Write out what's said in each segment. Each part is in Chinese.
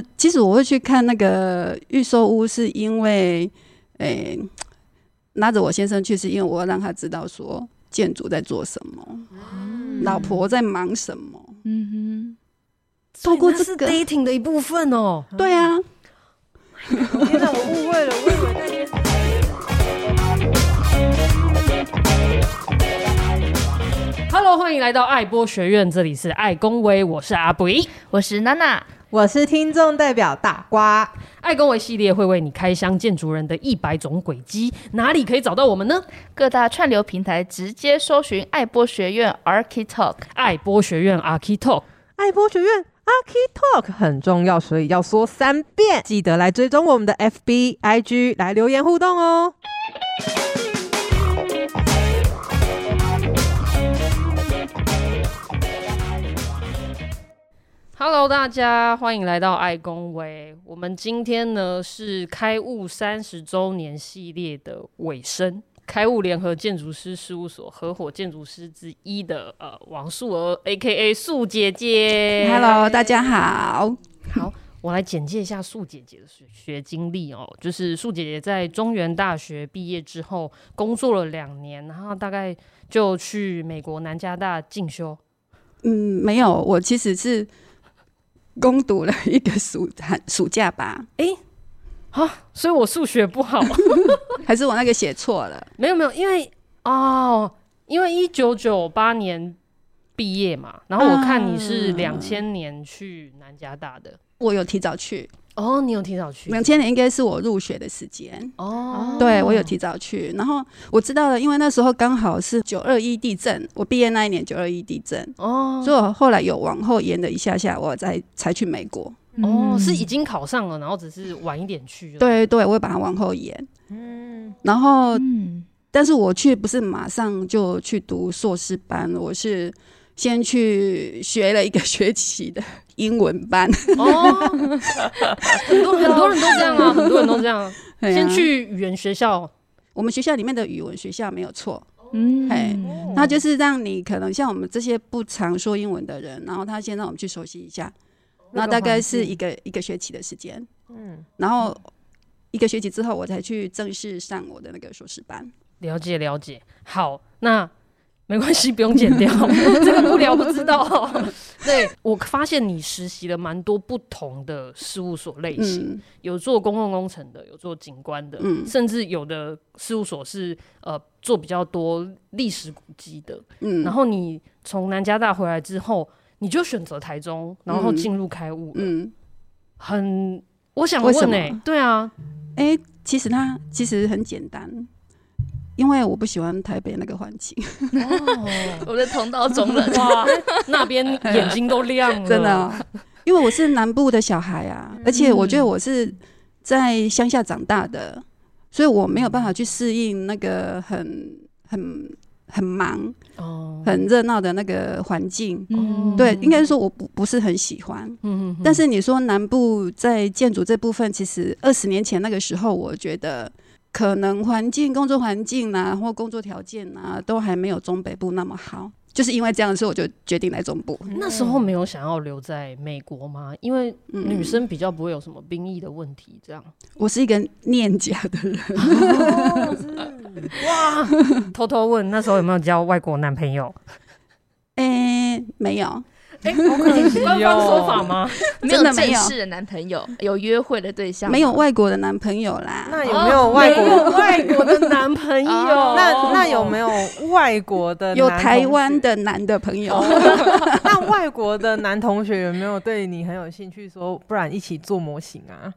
呃，其实我会去看那个预售屋，是因为，诶、欸，拉着我先生去，是因为我要让他知道说建筑在做什么，嗯、老婆在忙什么。嗯哼，透过这个 dating 的一部分哦。对啊。天哪，我误会了，我以为那天。Hello，欢迎来到爱播学院，这里是爱公维，我是阿ปุ๋，我是娜娜，我是听众代表大瓜。爱公维系列会为你开箱建筑人的一百种轨迹，哪里可以找到我们呢？各大串流平台直接搜寻爱播学院 Architalk，爱播学院 Architalk，爱播学院 Architalk 很重要，所以要说三遍。记得来追踪我们的 FB、IG，来留言互动哦。Hello，大家欢迎来到爱公维。我们今天呢是开悟三十周年系列的尾声。开悟联合建筑师事务所合伙建筑师之一的呃王素娥，A.K.A. 素姐姐。Hello，大家好。好，我来简介一下素姐姐的学学经历哦。就是素姐姐在中原大学毕业之后，工作了两年，然后大概就去美国南加大进修。嗯，没有，我其实是。攻读了一个暑寒暑假吧，哎、欸，好，所以我数学不好，还是我那个写错了？没有没有，因为哦，因为一九九八年毕业嘛，然后我看你是两千年去南加大的，我有提早去。哦，你有提早去？两千年应该是我入学的时间。哦，对，我有提早去。然后我知道了，因为那时候刚好是九二一地震，我毕业那一年九二一地震。哦，所以我后来有往后延了一下下，我才才去美国。哦，是已经考上了，然后只是晚一点去。对对，我会把它往后延。嗯，然后，嗯，但是我去不是马上就去读硕士班，我是。先去学了一个学期的 英文班。哦，很多很多人都这样啊，很多人都这样。先去语言学校，我们学校里面的语文学校没有错，嗯，哎，那就是让你可能像我们这些不常说英文的人，然后他先让我们去熟悉一下，那大概是一个一个学期的时间，嗯，然后一个学期之后，我才去正式上我的那个硕士班。了解了解，好，那。没关系，不用剪掉，这个不聊不知道。对，我发现你实习了蛮多不同的事务所类型，嗯、有做公共工程的，有做景观的，嗯、甚至有的事务所是呃做比较多历史古迹的。嗯，然后你从南加大回来之后，你就选择台中，然后进入开悟。嗯，很，我想问呢、欸，对啊，哎、欸，其实它其实很简单。因为我不喜欢台北那个环境，我的同道中人哇，那边眼睛都亮了，真的、哦。因为我是南部的小孩啊，而且我觉得我是在乡下长大的，所以我没有办法去适应那个很很很忙哦、很热闹的那个环境。对，应该说我不不是很喜欢。但是你说南部在建筑这部分，其实二十年前那个时候，我觉得。可能环境、工作环境啊，或工作条件啊，都还没有中北部那么好。就是因为这样，所以我就决定来中部。那时候没有想要留在美国吗？因为女生比较不会有什么兵役的问题。这样，我是一个念家的人。哇！偷偷问，那时候有没有交外国男朋友？哎、欸，没有。哎，官方说法吗？没有正式的男朋友，有约会的对象，没有外国的男朋友啦。那有没有外国外国的男朋友？那那有没有外国的？有台湾的男的朋友。那外国的男同学有没有对你很有兴趣？说不然一起做模型啊？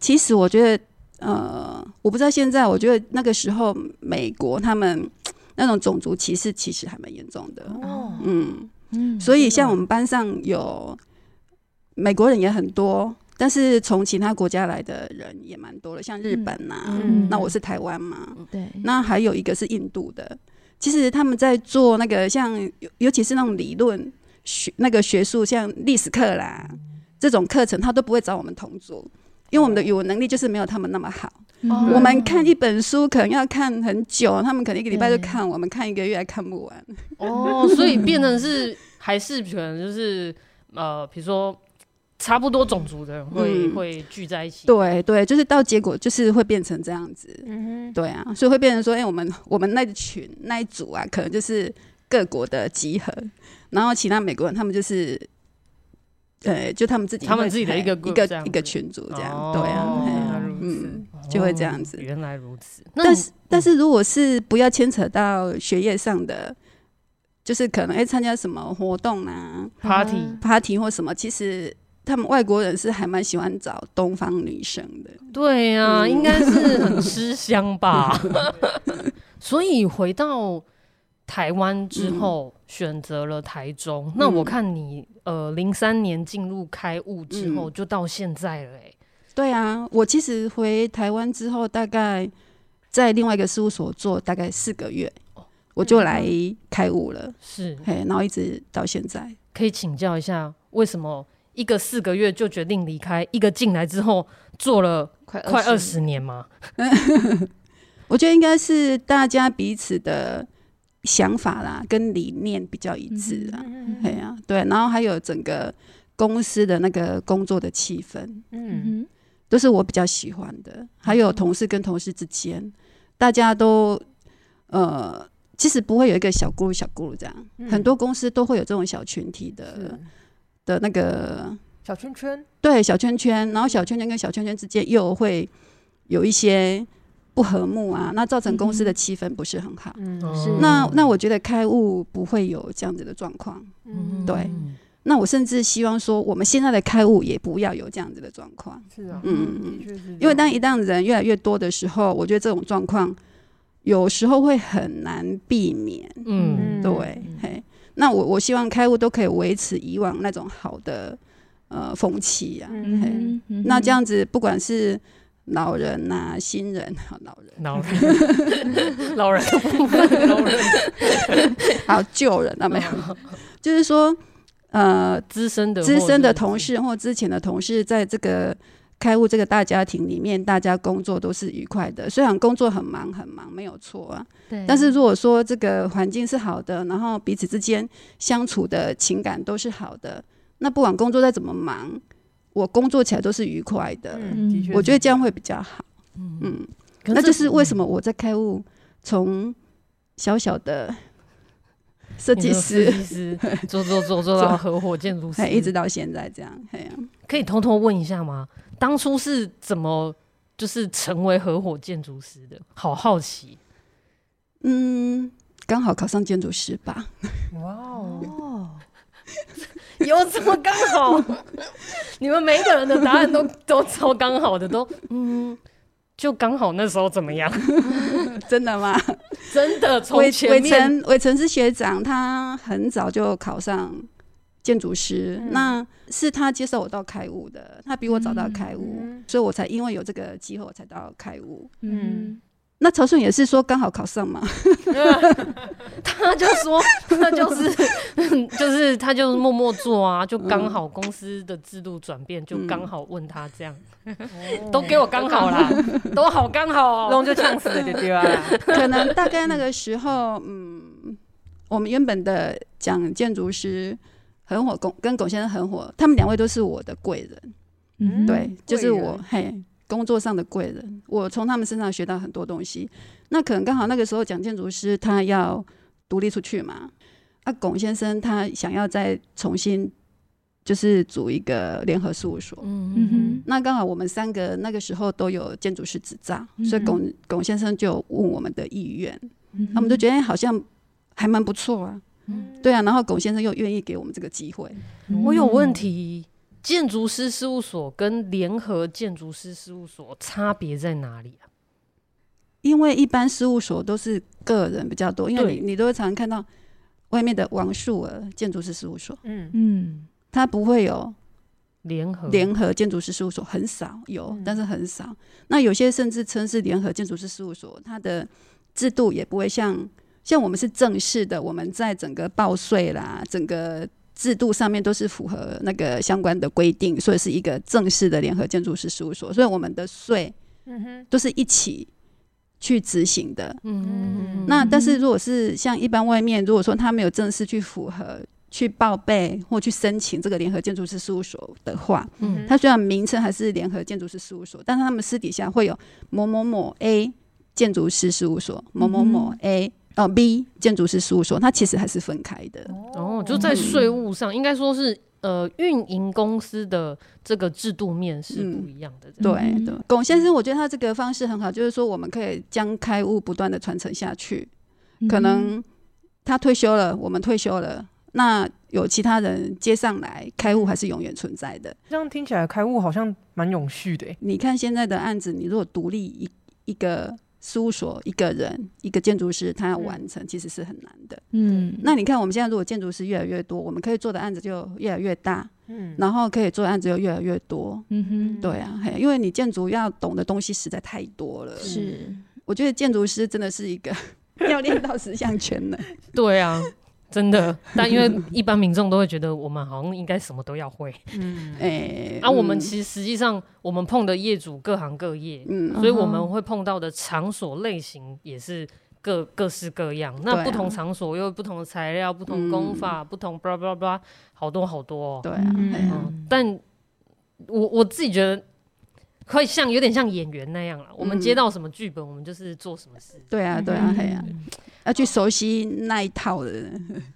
其实我觉得，呃，我不知道现在，我觉得那个时候美国他们那种种族歧视其实还蛮严重的。哦，嗯。所以像我们班上有美国人也很多，但是从其他国家来的人也蛮多的，像日本呐、啊，嗯、那我是台湾嘛，对，那还有一个是印度的。其实他们在做那个像，尤其是那种理论学那个学术，像历史课啦这种课程，他都不会找我们同组。因为我们的语文能力就是没有他们那么好，哦、我们看一本书可能要看很久，他们可能一个礼拜就看，我们看一个月还看不完。哦，所以变成是还是可能就是呃，比如说差不多种族的人会、嗯、会聚在一起。对对，就是到结果就是会变成这样子。嗯哼，对啊，所以会变成说，哎、欸，我们我们那一群那一组啊，可能就是各国的集合，然后其他美国人他们就是。对，就他们自己，他们自己的一个一个一个群组这样，哦、对啊，嗯，就会这样子。原来如此，但是但是如果是不要牵扯到学业上的，就是可能哎参加什么活动啊，party party 或什么，其实他们外国人是还蛮喜欢找东方女生的。对呀、啊，嗯、应该是很 吃香吧。所以回到。台湾之后选择了台中，嗯、那我看你呃零三年进入开悟之后就到现在了。对啊，我其实回台湾之后，大概在另外一个事务所做大概四个月，哦、我就来开悟了。是，嘿，然后一直到现在。可以请教一下，为什么一个四个月就决定离开，一个进来之后做了快快二十年吗？我觉得应该是大家彼此的。想法啦，跟理念比较一致啊，对啊，对，然后还有整个公司的那个工作的气氛，嗯，都是我比较喜欢的。还有同事跟同事之间，大家都呃，其实不会有一个小咕噜小咕噜这样，很多公司都会有这种小群体的的那个小圈圈，对，小圈圈，然后小圈圈跟小圈圈之间又会有一些。不和睦啊，那造成公司的气氛不是很好。嗯，是。那那我觉得开悟不会有这样子的状况。嗯，对。那我甚至希望说，我们现在的开悟也不要有这样子的状况。是啊。嗯嗯。因为当一旦人越来越多的时候，我觉得这种状况有时候会很难避免。嗯，对。嘿，那我我希望开悟都可以维持以往那种好的呃风气啊。嗯。那这样子，不管是。老人呐、啊，新人，好老人，老人，老人的部分，老人，还有旧人，那没有，就是说，呃，资深的资深的同事或之前的同事，在这个开悟这个大家庭里面，大家工作都是愉快的。虽然工作很忙很忙，没有错啊，对。但是如果说这个环境是好的，然后彼此之间相处的情感都是好的，那不管工作再怎么忙。我工作起来都是愉快的，嗯、我觉得这样会比较好。嗯，嗯，那就是为什么我在开悟从小小的设计师，师 做做做做到合伙建筑师，一直到现在这样。哎呀，可以偷偷问一下吗？当初是怎么就是成为合伙建筑师的？好好奇。嗯，刚好考上建筑师吧。哇哦。有这么刚好？你们每一个人的答案都 都超刚好的，都嗯，就刚好那时候怎么样？真的吗？真的。伟伟成伟成是学长，他很早就考上建筑师，嗯、那是他接受我到开悟的，他比我早到开悟，嗯、所以我才因为有这个机会，我才到开悟。嗯。那曹顺也是说刚好考上嘛，他就说他就是 就是他就是默默做啊，就刚好公司的制度转变，就刚好问他这样，嗯、都给我刚好啦，都好刚好，然后就呛死了就对吧。可能大概那个时候，嗯，我们原本的讲建筑师很火龚跟龚先生很火，他们两位都是我的贵人，嗯，对，就是我嘿。工作上的贵人，我从他们身上学到很多东西。那可能刚好那个时候，蒋建筑师他要独立出去嘛。啊，龚先生他想要再重新就是组一个联合事务所。嗯哼。那刚好我们三个那个时候都有建筑师执照，嗯、所以龚龚先生就问我们的意愿。嗯、哼他们就觉得好像还蛮不错啊。嗯、对啊，然后龚先生又愿意给我们这个机会。我有问题。建筑师事务所跟联合建筑师事务所差别在哪里啊？因为一般事务所都是个人比较多，因为你你都会常常看到外面的王树儿建筑师事务所，嗯嗯，他不会有联合联合建筑师事务所，很少有，嗯、但是很少。那有些甚至称是联合建筑师事务所，它的制度也不会像像我们是正式的，我们在整个报税啦，整个。制度上面都是符合那个相关的规定，所以是一个正式的联合建筑师事务所，所以我们的税，都是一起去执行的。那但是如果是像一般外面，如果说他没有正式去符合去报备或去申请这个联合建筑师事务所的话，嗯，它虽然名称还是联合建筑师事务所，但是他们私底下会有某某某 A 建筑师事务所，某某某 A 哦 B 建筑师事务所，它其实还是分开的。哦，就在税务上，应该说是。呃，运营公司的这个制度面是不一样的。嗯、对对，龚先生，我觉得他这个方式很好，就是说我们可以将开悟不断的传承下去。可能他退休了，我们退休了，那有其他人接上来，开悟还是永远存在的。这样听起来，开悟好像蛮永续的。你看现在的案子，你如果独立一一个。事务所一个人一个建筑师，他要完成其实是很难的。嗯，那你看我们现在如果建筑师越来越多，我们可以做的案子就越来越大。嗯，然后可以做的案子又越来越多。嗯哼，对啊，因为你建筑要懂的东西实在太多了。是，我觉得建筑师真的是一个 要练到十项全能。对啊。真的，但因为一般民众都会觉得我们好像应该什么都要会，嗯，哎、欸，啊，我们其实实际上我们碰的业主各行各业，嗯，所以我们会碰到的场所类型也是各各式各样。那不同场所又有不同的材料、不同工法、嗯、不同 blah blah blah，好多好多、喔。对啊，嗯。嗯、但我我自己觉得会像有点像演员那样了。我们接到什么剧本，我们就是做什么事。对啊，对啊，对啊。要去熟悉那一套的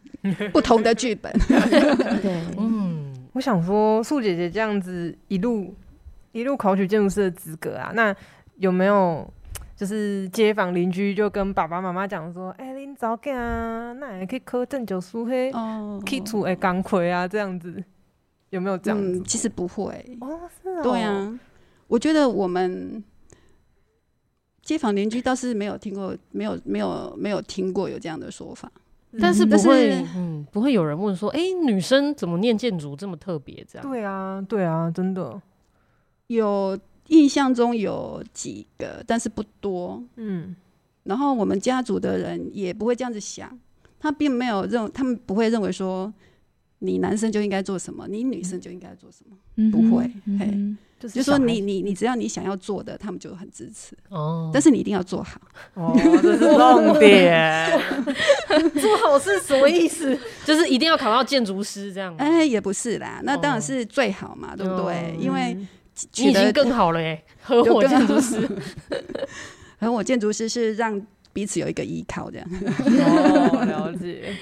不同的剧本。对，嗯，我想说，素姐姐这样子一路一路考取建筑师的资格啊，那有没有就是街坊邻居就跟爸爸妈妈讲说，哎、欸，恁早干啊，那也可以考证就书嘿，哦，去厝诶，工课啊，这样子有没有这样子？嗯，其实不会。哦，是啊。对啊，我觉得我们。街坊邻居倒是没有听过，没有没有没有听过有这样的说法，但是不会，嗯，不会有人问说，哎、欸，女生怎么念建筑这么特别？这样？对啊，对啊，真的有印象中有几个，但是不多，嗯。然后我们家族的人也不会这样子想，他并没有认，他们不会认为说你男生就应该做什么，你女生就应该做什么，嗯、不会，嗯、嘿。就是说你你你只要你想要做的，他们就很支持哦。但是你一定要做好哦，这是重点。做好是什么意思？就是一定要考到建筑师这样？哎，也不是啦，那当然是最好嘛，对不对？因为你已经更好了耶，合伙建筑师，合伙建筑师是让彼此有一个依靠这样。哦，了解。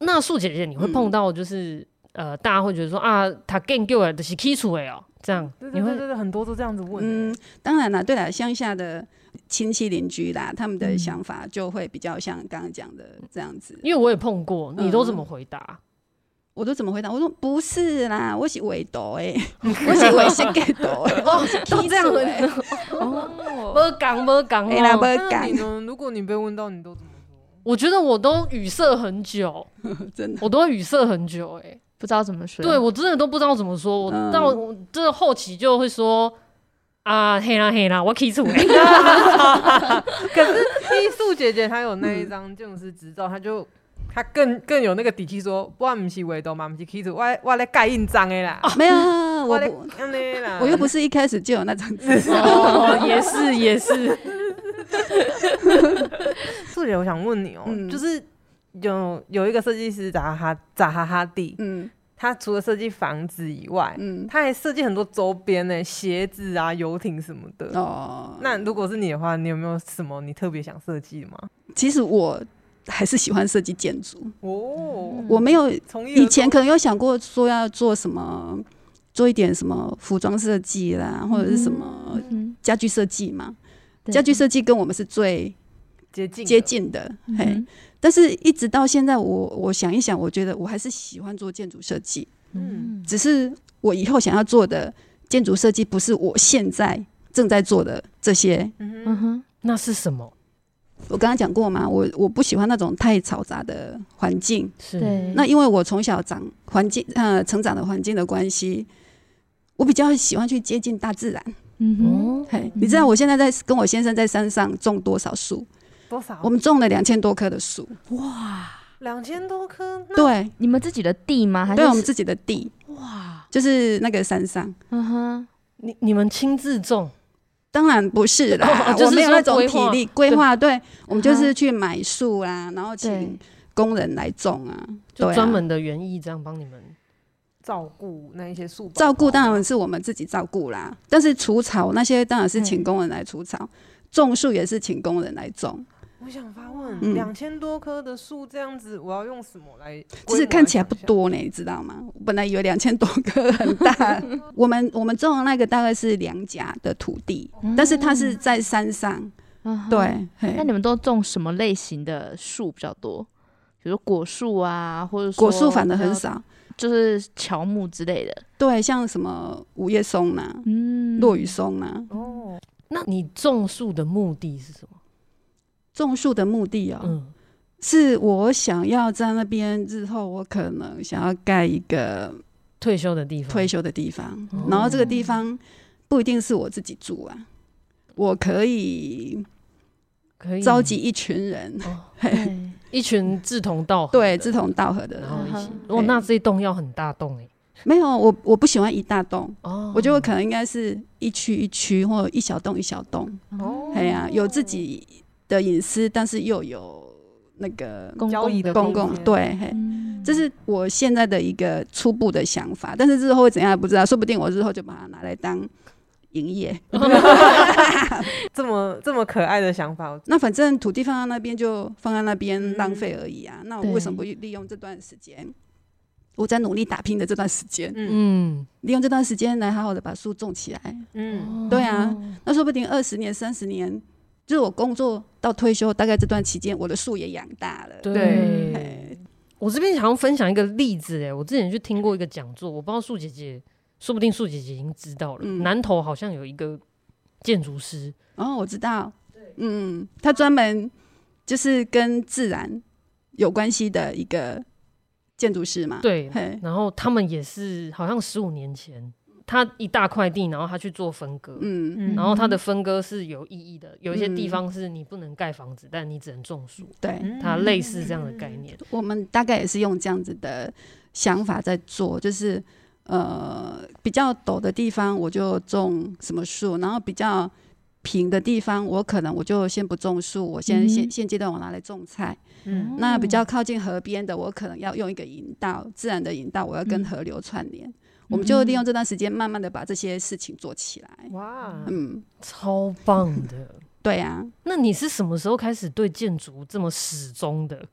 那素姐姐，你会碰到就是呃，大家会觉得说啊，他更给我的是基础哎哦。这样，对对对对，很多都这样子问。嗯，当然了，对啦，乡下的亲戚邻居啦，他们的想法就会比较像刚刚讲的这样子。因为我也碰过，你都怎么回答？我都怎么回答？我说不是啦，我是委托哎，我是委是给托哎，都这样回答。哦，没讲没讲，哎啦没讲。如果你被问到，你都怎么说？我觉得我都语塞很久，真的，我都会语塞很久哎。不知道怎么说，对我真的都不知道怎么说。我到我这个后期就会说啊，黑啦黑啦，我可以出。可是艺术姐姐她有那一张建筑师执照，她就她更更有那个底气说，我不是委托嘛，不是起诉，我我来盖印章的啦。没有，我不，我又不是一开始就有那张执照。哦，也是也是。素姐，我想问你哦，就是。有有一个设计师扎哈扎哈哈蒂，嗯，他除了设计房子以外，嗯，他还设计很多周边呢，鞋子啊、游艇什么的。哦，那如果是你的话，你有没有什么你特别想设计的吗？其实我还是喜欢设计建筑。哦，我没有以前可能有想过说要做什么，做一点什么服装设计啦，或者是什么家具设计嘛。家具设计跟我们是最接近接近的，嘿。但是，一直到现在我，我我想一想，我觉得我还是喜欢做建筑设计。嗯，只是我以后想要做的建筑设计，不是我现在正在做的这些。嗯哼，那是什么？我刚刚讲过嘛，我我不喜欢那种太嘈杂的环境。是。那因为我从小长环境呃成长的环境的关系，我比较喜欢去接近大自然。嗯哼，嘿，你知道我现在在跟我先生在山上种多少树？多少？我们种了两千多棵的树，哇，两千多棵？对，你们自己的地吗？还是对，我们自己的地，哇，就是那个山上。嗯哼，你你们亲自种？当然不是啦，我没有那种体力规划。对，我们就是去买树啊，然后请工人来种啊，就专门的园艺这样帮你们照顾那一些树。照顾当然是我们自己照顾啦，但是除草那些当然是请工人来除草，种树也是请工人来种。我想发问，两千、嗯、多棵的树这样子，我要用什么来？其实看起来不多呢，你知道吗？我本来以为两千多棵很大。我们我们种的那个大概是两甲的土地，嗯、但是它是在山上。嗯、对，那你们都种什么类型的树比较多？比如说果树啊，或者果树反而很少，就是乔木之类的。对，像什么五叶松啊，嗯，落羽松啊。哦，那你种树的目的是什么？种树的目的哦，嗯、是我想要在那边日后，我可能想要盖一个退休的地方，退休的地方。哦、然后这个地方不一定是我自己住啊，我可以可以召集一群人，一群志同道合，对，志同道合的人，然后一起。哦，那这一栋要很大栋哎？没有，我我不喜欢一大栋，哦，我觉得我可能应该是一区一区，或者一小栋一小栋。哦，哎呀，有自己。的隐私，但是又有那个交易的公共，对，嘿，这是我现在的一个初步的想法，但是日后会怎样不知道，说不定我日后就把它拿来当营业。这么这么可爱的想法，那反正土地放在那边就放在那边浪费而已啊。那我为什么不利用这段时间，我在努力打拼的这段时间，嗯，利用这段时间来好好的把树种起来。嗯，对啊，那说不定二十年、三十年。就是我工作到退休，大概这段期间，我的树也养大了。对，我这边想要分享一个例子，哎，我之前去听过一个讲座，我不知道树姐姐，说不定树姐姐已经知道了。嗯、南投好像有一个建筑师，哦，我知道，对嗯，他专门就是跟自然有关系的一个建筑师嘛。对，然后他们也是好像十五年前。他一大块地，然后他去做分割，嗯，然后他的分割是有意义的，有一些地方是你不能盖房子，但你只能种树，对，它类似这样的概念。我们大概也是用这样子的想法在做，就是呃比较陡的地方我就种什么树，然后比较平的地方我可能我就先不种树，我先现现阶段我拿来种菜，嗯，那比较靠近河边的我可能要用一个引道，自然的引道，我要跟河流串联。我们就利用这段时间，慢慢的把这些事情做起来。哇，嗯，超棒的。对啊，那你是什么时候开始对建筑这么始终的？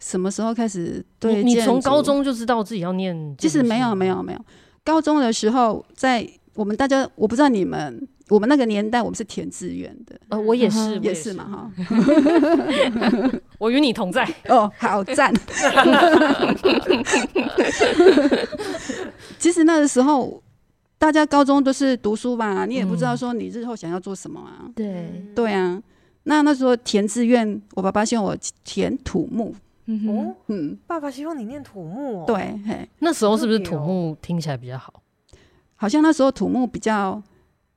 什么时候开始对？你从高中就知道自己要念？其实没有，没有，没有。高中的时候，在我们大家，我不知道你 Alex 我们那个年代，我们是填志愿的。呃，我也是，也是嘛，哈。我与你同在。哦，好赞。其实那个时候，大家高中都是读书吧，你也不知道说你日后想要做什么啊。对，对啊。那那时候填志愿，我爸爸希望我填土木。嗯嗯，爸爸希望你念土木哦。对，嘿，那时候是不是土木听起来比较好？好像那时候土木比较。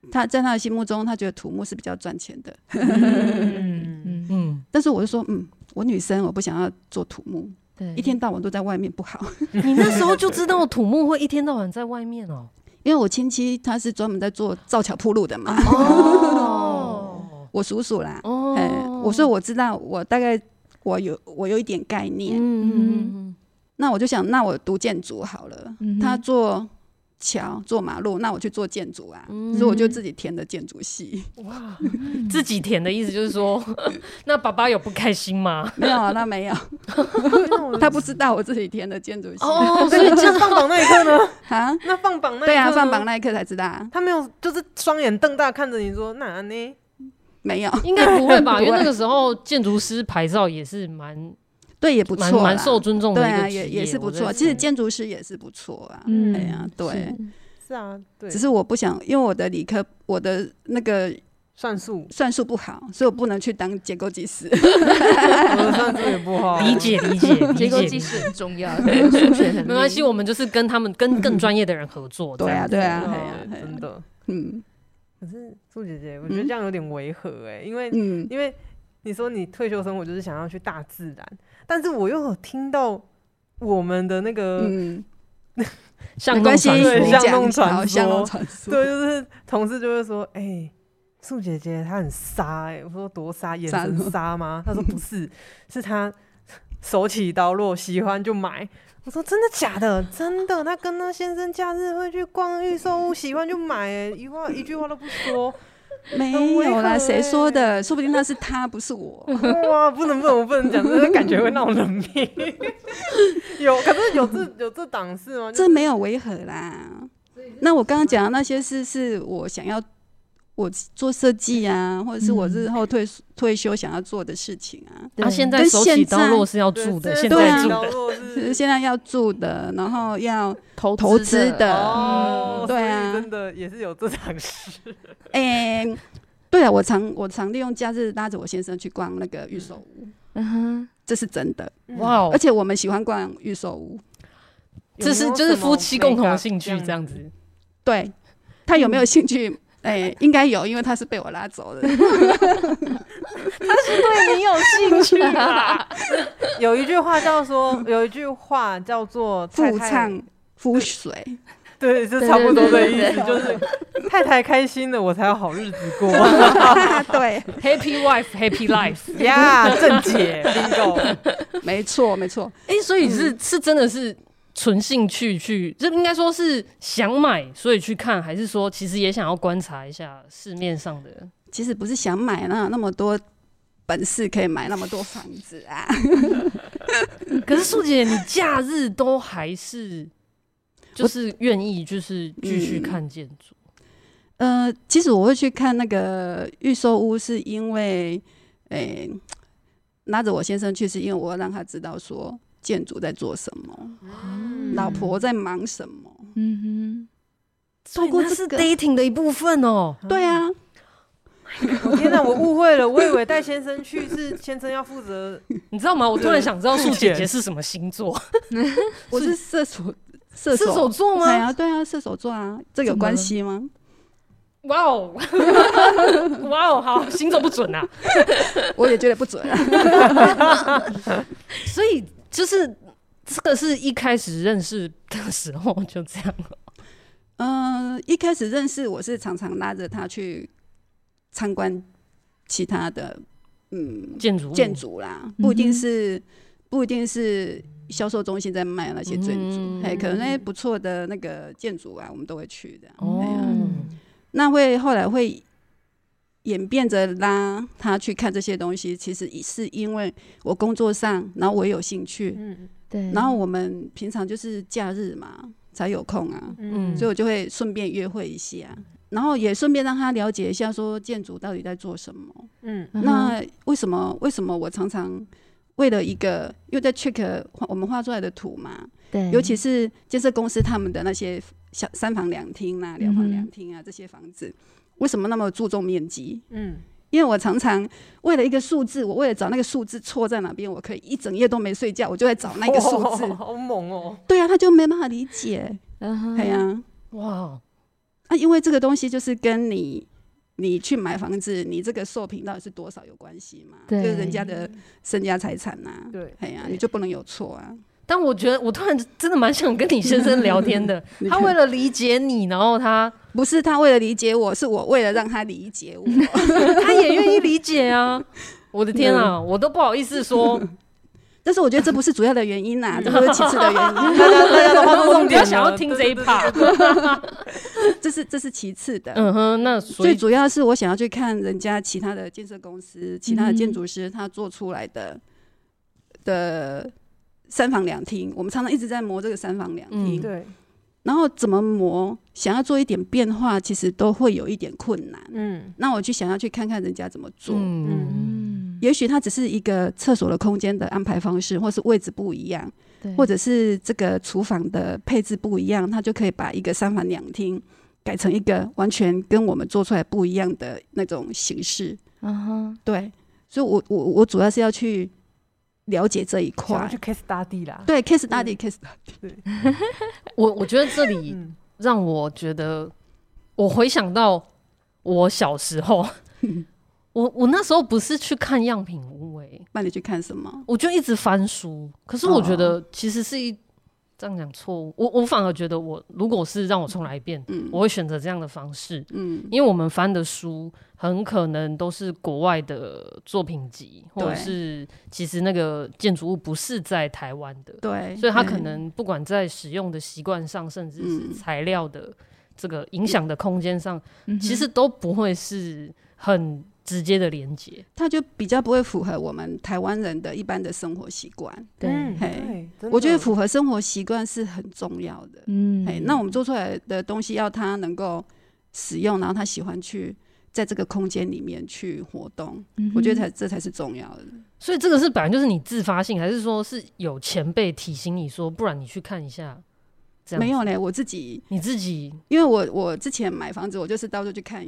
他在他的心目中，他觉得土木是比较赚钱的。嗯 嗯，但是我就说，嗯，我女生我不想要做土木，对，一天到晚都在外面不好。你那时候就知道土木会一天到晚在外面哦，因为我亲戚他是专门在做造桥铺路的嘛。哦，我叔叔啦。哦，我说我知道，我大概我有我有一点概念。嗯嗯，那我就想，那我读建筑好了。他做。桥做马路，那我去做建筑啊，嗯、所以我就自己填的建筑系。哇，自己填的意思就是说，那爸爸有不开心吗？没有啊，他没有，他不知道我自己填的建筑系。哦，所以这放榜那一刻呢？啊，那放榜那一刻对啊，放榜那一刻才知道啊。他没有，就是双眼瞪大看着你说：“哪呢？”没有，应该不会吧？因为那个时候建筑师牌照也是蛮。对，也不错，蛮受尊重的。对啊，也也是不错。其实建筑师也是不错啊。嗯，哎呀，对，是啊，对。只是我不想，因为我的理科，我的那个算术算术不好，所以我不能去当结构技师。我的算术也不好，理解理解，结构技师很重要，数学很。没关系，我们就是跟他们跟更专业的人合作。对啊，对啊对啊，真的。嗯。可是树姐姐，我觉得这样有点违和哎，因为因为你说你退休生活就是想要去大自然。但是我又有听到我们的那个，嗯，像弄传说，像弄传说，对，就是同事就会说，哎、欸，树姐姐她很杀，哎，我说多杀，眼神杀吗？他说不是，是她手起刀落，喜欢就买。我说真的假的？真的，他跟她先生假日会去逛预售屋，喜欢就买，一话一句话都不说。没有啦，谁说的？说不定那是他，不是我。哇，不能不能，我不能讲，这感觉会闹人命。有，可是有这有这档次吗？这没有违和啦。那我刚刚讲的那些事，是我想要。我做设计啊，或者是我日后退、嗯、退休想要做的事情啊。他现在手起刀落是要住的，现在住的是现在要住的，然后要投投资的。哦，对啊，真的也是有这档事。哎、欸，对啊，我常我常利用假日拉着我先生去逛那个预售屋。嗯哼，这是真的。哇、哦，而且我们喜欢逛预售屋，这是就是夫妻共同的兴趣这样子。对，他有没有兴趣？嗯哎、欸，应该有，因为他是被我拉走的。他是对你有兴趣啊。有一句话叫做，有一句话叫做“太太夫唱妇随”，对，就差不多的意思，就是太太开心了，我才有好日子过。对，Happy wife, happy life。呀，正解，bingo，没错，没错。哎、欸，所以是、嗯、是真的是。纯兴趣去，这应该说是想买，所以去看，还是说其实也想要观察一下市面上的？其实不是想买那那么多本事可以买那么多房子啊。可是素姐，你假日都还是 就是愿意就是继续看建筑？呃，其实我会去看那个预售屋，是因为诶、欸、拉着我先生去，是因为我要让他知道说。建筑在做什么？嗯、老婆在忙什么？嗯哼，透过这是 dating 的一部分哦。对啊，天哪，我误会了，我以为带先生去是先生要负责，你知道吗？我突然想知道素姐姐是什么星座？我是射手，射手座吗？对啊，对啊，射手座啊，这有关系吗？哇哦，哇哦，好，星座不准啊，我也觉得不准啊，所以。就是这个是一开始认识的时候就这样了。嗯、呃，一开始认识我是常常拉着他去参观其他的嗯建筑建筑啦，不一定是、嗯、不一定是销售中心在卖那些建筑，哎、嗯，可能那些不错的那个建筑啊，我们都会去的。哦，那会后来会。演变着拉他去看这些东西，其实也是因为我工作上，然后我也有兴趣，嗯，对，然后我们平常就是假日嘛才有空啊，嗯，所以我就会顺便约会一下，然后也顺便让他了解一下说建筑到底在做什么，嗯，那为什么为什么我常常为了一个，因为在 check 我们画出来的图嘛，对，尤其是建设公司他们的那些小三房两厅啊、两房两厅啊这些房子。为什么那么注重面积？嗯，因为我常常为了一个数字，我为了找那个数字错在哪边，我可以一整夜都没睡觉，我就在找那个数字。好猛哦！对啊，他就没办法理解。嗯哼，对啊，哇，啊，因为这个东西就是跟你你去买房子，你这个售品到底是多少有关系嘛？对，就是人家的身家财产呐。对，哎呀，你就不能有错啊。但我觉得，我突然真的蛮想跟你先生聊天的。他为了理解你，然后他不是他为了理解我，是我为了让他理解我，他也愿意理解啊！我的天啊，我都不好意思说。但是我觉得这不是主要的原因呐，这不是其次的原因。大家大家的话都重点想要听这一 part，这是这是其次的。嗯哼，那最主要是我想要去看人家其他的建设公司、其他的建筑师他做出来的的。三房两厅，我们常常一直在磨这个三房两厅。对。然后怎么磨，想要做一点变化，其实都会有一点困难。嗯。那我就想要去看看人家怎么做。嗯。嗯，也许它只是一个厕所的空间的安排方式，或是位置不一样，或者是这个厨房的配置不一样，它就可以把一个三房两厅改成一个完全跟我们做出来不一样的那种形式。嗯哼。对。所以我我我主要是要去。了解这一块，去 case study 啦。对，case study，case study。对，我我觉得这里让我觉得，我回想到我小时候，我我那时候不是去看样品屋，哎，那你去看什么？我就一直翻书。可是我觉得其实是一这样讲错误，我我反而觉得我如果是让我重来一遍，嗯，我会选择这样的方式，嗯，因为我们翻的书很可能都是国外的作品集，或者是其实那个建筑物不是在台湾的，对，所以它可能不管在使用的习惯上，甚至是材料的这个影响的空间上，其实都不会是很。直接的连接，它就比较不会符合我们台湾人的一般的生活习惯。对，嘿，我觉得符合生活习惯是很重要的。嗯，嘿，那我们做出来的东西要他能够使用，然后他喜欢去在这个空间里面去活动，嗯、我觉得才这才是重要的。所以这个是本来就是你自发性，还是说是有前辈提醒你说，不然你去看一下？没有嘞，我自己，你自己，因为我我之前买房子，我就是到处去看。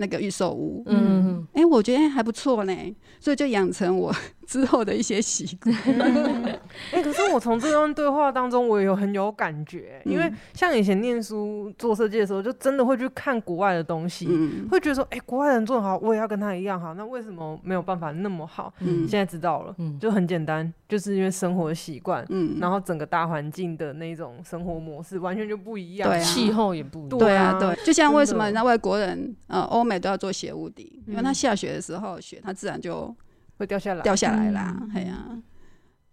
那个预售屋，嗯，哎、欸，我觉得还不错呢，所以就养成我 之后的一些习惯。哎、欸，可是我从这段对话当中，我也有很有感觉，嗯、因为像以前念书做设计的时候，就真的会去看国外的东西，嗯、会觉得说，哎、欸，国外人做的好，我也要跟他一样好。那为什么没有办法那么好？嗯，现在知道了，嗯，就很简单，就是因为生活习惯，嗯，然后整个大环境的那种生活模式完全就不一样，对、啊，气候也不一样，对啊，对，就像为什么人家外国人，呃，欧美都要做斜屋顶，因为他下雪的时候，雪它自然就。会掉下来，掉下来啦，哎呀、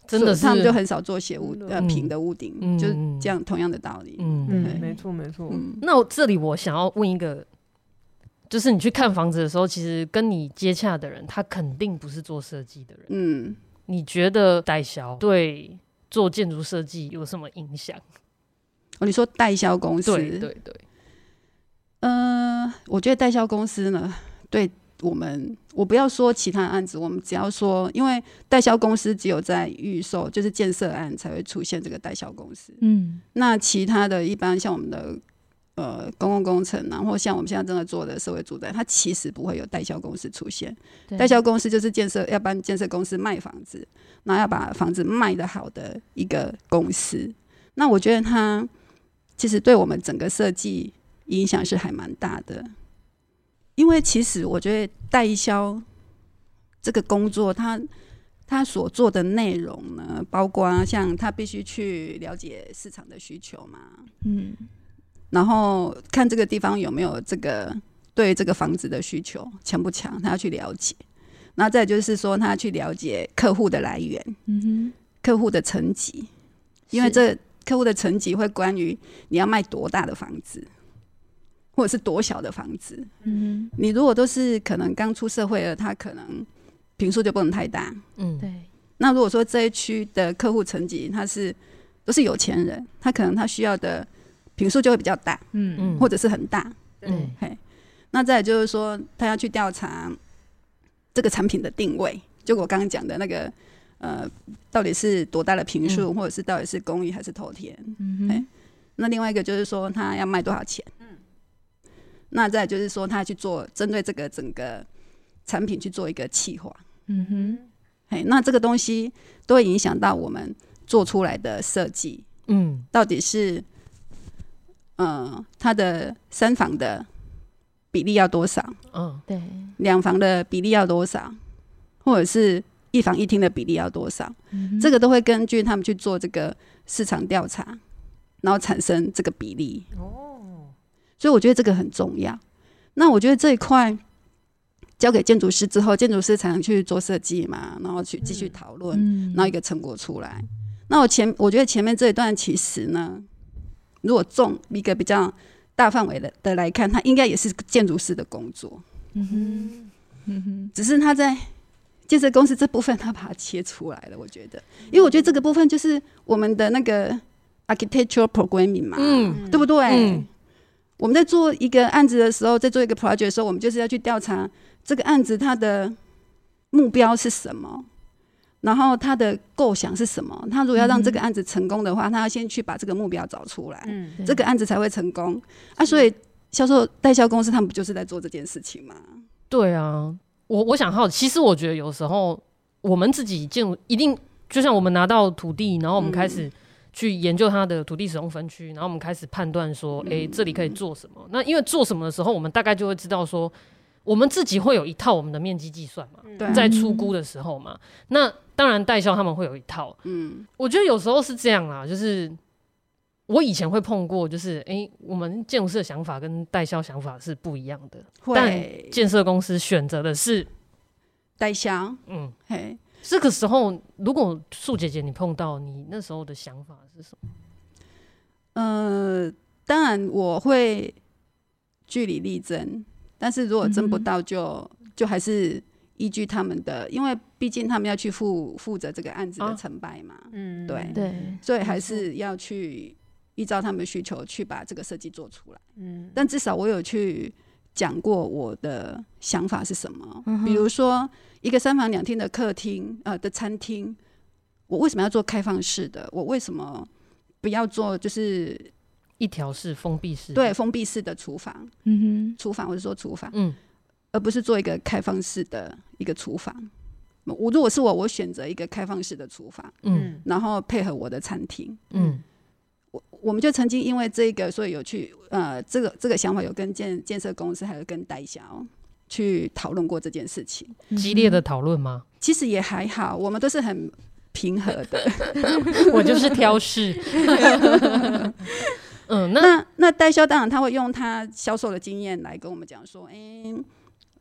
真的是他们就很少做斜屋呃平的屋顶，嗯、就是这样同样的道理。嗯嗯，没错没错。那我这里我想要问一个，就是你去看房子的时候，其实跟你接洽的人，他肯定不是做设计的人。嗯，你觉得代销对做建筑设计有什么影响？哦，你说代销公司？对对对。嗯、呃，我觉得代销公司呢，对。我们我不要说其他案子，我们只要说，因为代销公司只有在预售，就是建设案才会出现这个代销公司。嗯，那其他的一般像我们的呃公共工程啊，或像我们现在正在做的社会住宅，它其实不会有代销公司出现。代销公司就是建设要帮建设公司卖房子，那要把房子卖的好的一个公司。那我觉得它其实对我们整个设计影响是还蛮大的。因为其实我觉得代销这个工作，他他所做的内容呢，包括像他必须去了解市场的需求嘛，嗯，然后看这个地方有没有这个对这个房子的需求强不强，他要去了解。那再就是说，他要去了解客户的来源，嗯哼，客户的层级，因为这客户的层级会关于你要卖多大的房子。或者是多小的房子，嗯哼，你如果都是可能刚出社会了，他可能平数就不能太大，嗯，对。那如果说这一区的客户层级他是都是有钱人，他可能他需要的平数就会比较大，嗯嗯，或者是很大，嗯嘿。那再就是说，他要去调查这个产品的定位，就我刚刚讲的那个，呃，到底是多大的平数，嗯、或者是到底是公寓还是头天，嗯哼。那另外一个就是说，他要卖多少钱？那再就是说，他去做针对这个整个产品去做一个企划，嗯哼，嘿，那这个东西都会影响到我们做出来的设计，嗯，到底是，呃，它的三房的比例要多少？嗯，对，两房的比例要多少？或者是一房一厅的比例要多少？嗯，这个都会根据他们去做这个市场调查，然后产生这个比例。哦。所以我觉得这个很重要。那我觉得这一块交给建筑师之后，建筑师才能去做设计嘛，然后去继续讨论，嗯、然后一个成果出来。那我前我觉得前面这一段其实呢，如果重一个比较大范围的的来看，它应该也是建筑师的工作。嗯哼，嗯哼，只是他在建设公司这部分，他把它切出来了。我觉得，因为我觉得这个部分就是我们的那个 architectural programming 嘛，嗯，对不对？嗯我们在做一个案子的时候，在做一个 project 的时候，我们就是要去调查这个案子它的目标是什么，然后它的构想是什么。他如果要让这个案子成功的话，他要先去把这个目标找出来，嗯，这个案子才会成功啊。所以销售代销公司他们不就是在做这件事情吗？对啊，我我想好，其实我觉得有时候我们自己建筑一定就像我们拿到土地，然后我们开始。去研究它的土地使用分区，然后我们开始判断说，诶、欸，这里可以做什么？那因为做什么的时候，我们大概就会知道说，我们自己会有一套我们的面积计算嘛，对。在出估的时候嘛。那当然代销他们会有一套，嗯，我觉得有时候是这样啦，就是我以前会碰过，就是哎、欸，我们建筑师的想法跟代销想法是不一样的，但建设公司选择的是代销。嗯，嘿，这个时候如果素姐姐你碰到，你那时候的想法是什么？呃，当然我会据理力争，但是如果争不到就，就、嗯、就还是依据他们的，因为毕竟他们要去负负责这个案子的成败嘛。嗯、啊，对对，所以还是要去依照他们的需求去把这个设计做出来。嗯，但至少我有去讲过我的想法是什么，嗯、比如说一个三房两厅的客厅呃的餐厅，我为什么要做开放式的？我为什么？不要做就是一条式封闭式，对，封闭式的厨房，嗯哼，厨房或者说厨房，嗯，而不是做一个开放式的一个厨房。我如果是我，我选择一个开放式的厨房，嗯，然后配合我的餐厅，嗯，我我们就曾经因为这个，所以有去呃，这个这个想法有跟建建设公司还有跟代销去讨论过这件事情，激烈的讨论吗？其实也还好，我们都是很。平和的，我就是挑事。嗯，那那，那代销当然他会用他销售的经验来跟我们讲说，哎、欸，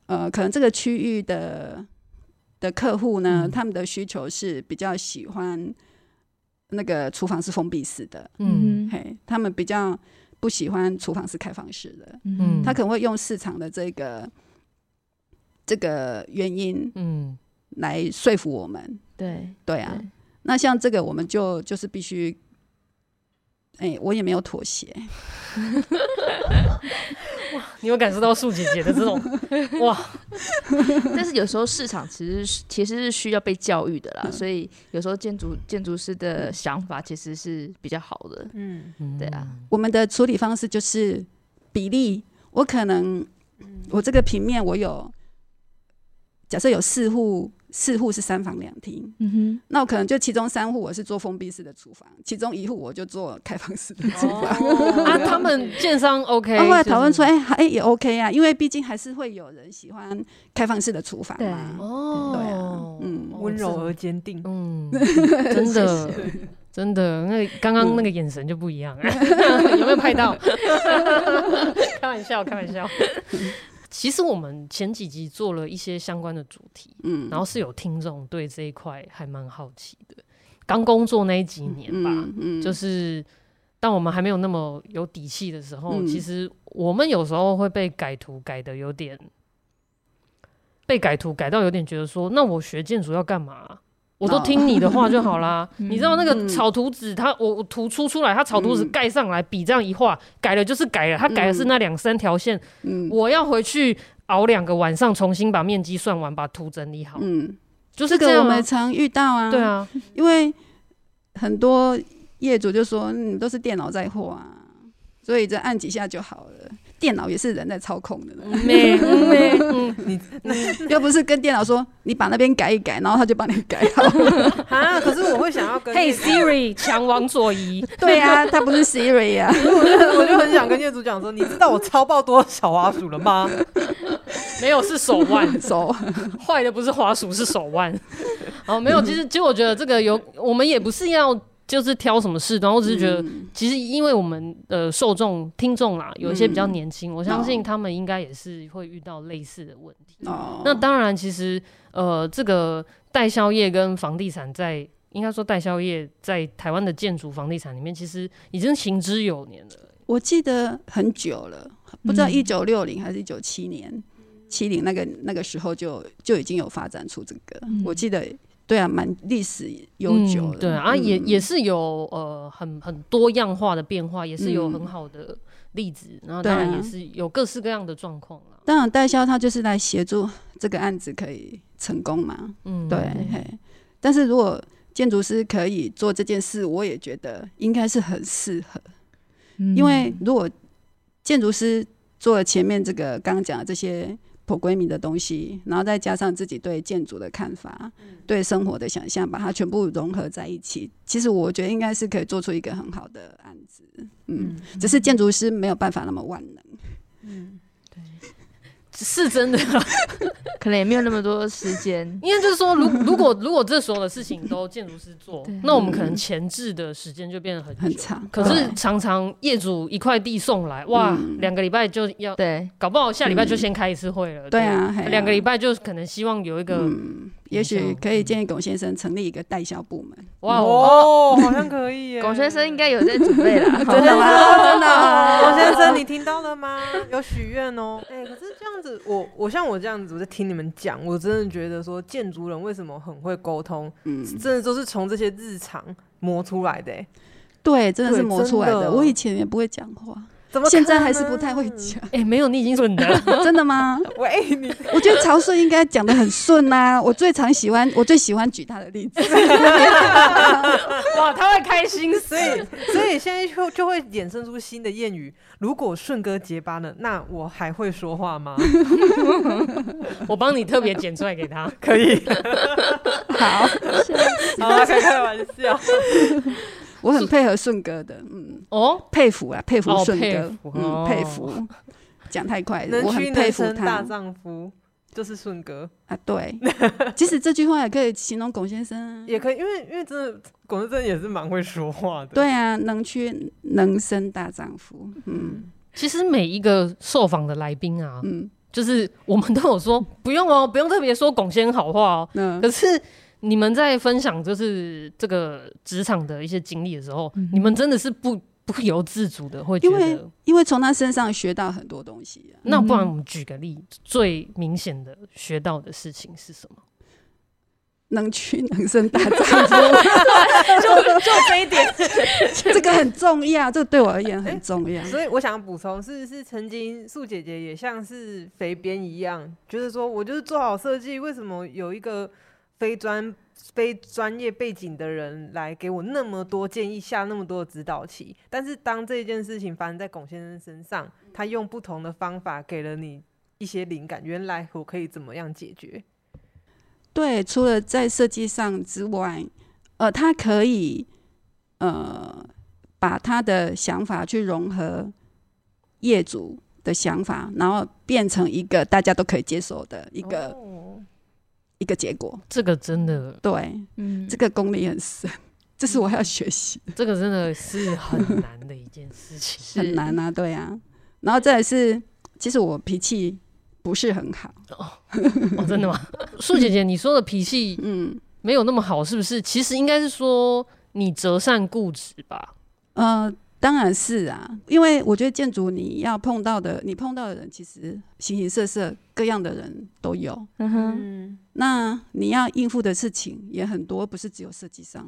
呃，可能这个区域的的客户呢，嗯、他们的需求是比较喜欢那个厨房是封闭式的，嗯，嘿，他们比较不喜欢厨房是开放式的，嗯，他可能会用市场的这个这个原因，嗯，来说服我们。对。对啊，对。那像这个我们就就是必须，哎、欸，我也没有妥协。哇，你有感受到素姐姐的这种 哇？但是有时候市场其实其实是需要被教育的啦，嗯、所以有时候建筑建筑师的想法其实是比较好的。嗯，对啊，我们的处理方式就是比例，我可能我这个平面我有，假设有四户。四户是三房两厅，嗯哼，那我可能就其中三户我是做封闭式的厨房，其中一户我就做开放式的厨房。哦、啊，他们建商 OK，后来讨论出来，哎、欸，也 OK 啊，因为毕竟还是会有人喜欢开放式的厨房嘛。哦，对啊，嗯，温柔而坚定，嗯，真的，真的，那刚刚那个眼神就不一样，嗯、有没有拍到？开玩笑，开玩笑。其实我们前几集做了一些相关的主题，嗯，然后是有听众对这一块还蛮好奇的。刚工作那几年吧，嗯嗯、就是当我们还没有那么有底气的时候，嗯、其实我们有时候会被改图改的有点，被改图改到有点觉得说，那我学建筑要干嘛？我都听你的话就好啦。哦、你知道那个草图纸，它我我图出出来，它草图纸盖上来，笔这样一画，改了就是改了。它改的是那两三条线，嗯、我要回去熬两个晚上，重新把面积算完，把图整理好。嗯，就是这个我们常遇到啊。对啊，因为很多业主就说，你都是电脑在画啊，所以这按几下就好了。电脑也是人在操控的，没没，你又不是跟电脑说，你把那边改一改，然后他就帮你改好了 啊。可是我会想要跟，Hey Siri，强王左移。对啊，他不是 Siri 啊。我 就我就很想跟业主讲说，你知道我超爆多少滑鼠了吗？没有，是手腕手坏的不是滑鼠，是手腕。哦，没有，其实其实我觉得这个有，我们也不是要。就是挑什么事端，我只是觉得，其实因为我们呃受众听众啦，有一些比较年轻，嗯、我相信他们应该也是会遇到类似的问题。哦、那当然，其实呃，这个代销业跟房地产在，应该说代销业在台湾的建筑房地产里面，其实已经行之有年了。我记得很久了，不知道一九六零还是一九七年，七零那个那个时候就就已经有发展出这个，嗯、我记得。对啊，蛮历史悠久的。嗯、对啊，嗯、也也是有呃很很多样化的变化，也是有很好的例子，嗯、然后当然也是有各式各样的状况啊。当然，代销他就是来协助这个案子可以成功嘛。嗯，对。嘿，但是如果建筑师可以做这件事，我也觉得应该是很适合。嗯、因为如果建筑师做了前面这个刚刚讲的这些。颇规命的东西，然后再加上自己对建筑的看法，嗯、对生活的想象，把它全部融合在一起。其实我觉得应该是可以做出一个很好的案子。嗯，嗯只是建筑师没有办法那么万能。嗯，对。是真的，可能也没有那么多时间。因为就是说，如 如果如果这所有的事情都建筑师做，那我们可能前置的时间就变得很很长。可是常常业主一块地送来，哇，两个礼拜就要对，搞不好下礼拜就先开一次会了。对啊，两个礼拜就可能希望有一个，也许可以建议龚先生成立一个代销部门。哇哦，好像可以耶。龚先生应该有在准备啦，真的吗？真的，龚先生，你听到了吗？有许愿哦。哎，可是这样子，我我像我这样子，我在听你们讲，我真的觉得说建筑人为什么很会沟通，嗯，真的都是从这些日常磨出来的。对，真的是磨出来的。我以前也不会讲话，怎么现在还是不太会讲？哎，没有，你已经顺的，真的吗？喂，你，我觉得曹顺应该讲的很顺呐。我最常喜欢，我最喜欢举他的例子。哇，他会开心，所以所以现在就就会衍生出新的谚语。如果顺哥结巴了，那我还会说话吗？我帮你特别剪出来给他，可以。好，好，开开玩笑。我很配合顺哥的，嗯，哦，佩服啊，佩服顺哥，嗯，佩服。讲太快了，我很佩服他。大丈夫就是顺哥啊，对。其实这句话也可以形容龚先生，也可以，因为因为真的龚先生也是蛮会说话的。对啊，能屈能伸大丈夫。嗯，其实每一个受访的来宾啊，嗯，就是我们都有说不用哦，不用特别说龚先生好话哦。嗯，可是你们在分享就是这个职场的一些经历的时候，你们真的是不。不由自主的会觉得，因为因为从他身上学到很多东西、啊。那不然我们举个例，最明显的学到的事情是什么？能屈能伸大丈夫，就就这一点，这个很重要，这个对我而言很重要。欸、所以我想补充，是是曾经素姐姐也像是肥编一样，就是说我就是做好设计，为什么有一个非专？非专业背景的人来给我那么多建议，下那么多的指导棋，但是当这件事情发生在龚先生身上，他用不同的方法给了你一些灵感。原来我可以怎么样解决？对，除了在设计上之外，呃，他可以呃把他的想法去融合业主的想法，然后变成一个大家都可以接受的一个。哦一个结果，这个真的对，嗯，这个功力很深，这是我要学习的。这个真的是很难的一件事情，很难啊，对啊。然后再来是，其实我脾气不是很好哦，哦，真的吗？素姐姐，你说的脾气，嗯，没有那么好，是不是？其实应该是说你折善固执吧，嗯、呃。当然是啊，因为我觉得建筑你要碰到的，你碰到的人其实形形色色、各样的人都有。嗯哼，那你要应付的事情也很多，不是只有设计上。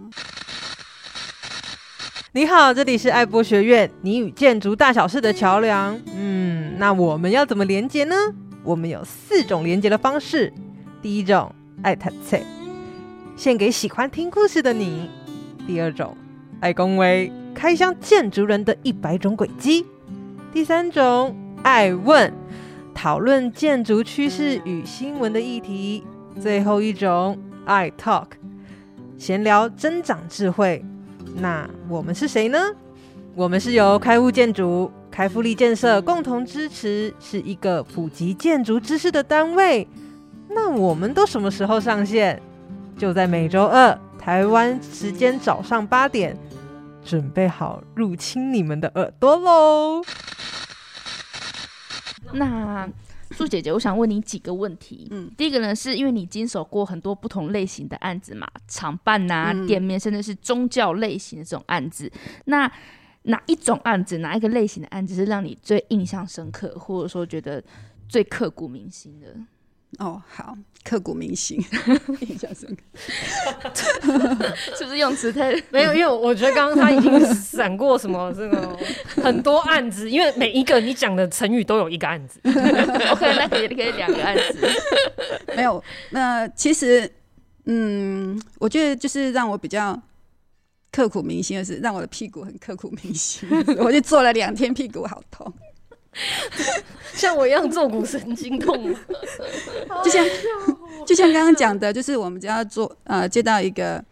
你好，这里是爱博学院，你与建筑大小事的桥梁。嗯，那我们要怎么连接呢？我们有四种连接的方式。第一种，爱谈菜，献给喜欢听故事的你。第二种，爱恭维。开箱建筑人的一百种轨迹。第三种，爱问，讨论建筑趋势与新闻的议题。最后一种，爱 talk，闲聊增长智慧。那我们是谁呢？我们是由开物建筑、开复力建设共同支持，是一个普及建筑知识的单位。那我们都什么时候上线？就在每周二，台湾时间早上八点。准备好入侵你们的耳朵喽！那素姐姐，我想问你几个问题。嗯，第一个呢，是因为你经手过很多不同类型的案子嘛，厂办呐、啊、嗯、店面，甚至是宗教类型的这种案子。那哪一种案子，哪一个类型的案子是让你最印象深刻，或者说觉得最刻骨铭心的？哦，好，刻骨铭心，印象深刻，是不是用词太 没有？因为我觉得刚刚他已经闪过什么这个 很多案子，因为每一个你讲的成语都有一个案子。OK，那可以可以两个案子。没有，那其实，嗯，我觉得就是让我比较刻骨铭心的是，让我的屁股很刻骨铭心。我就坐了两天，屁股好痛。像我一样坐骨神经痛，就像就像刚刚讲的，就是我们只要做呃接到一个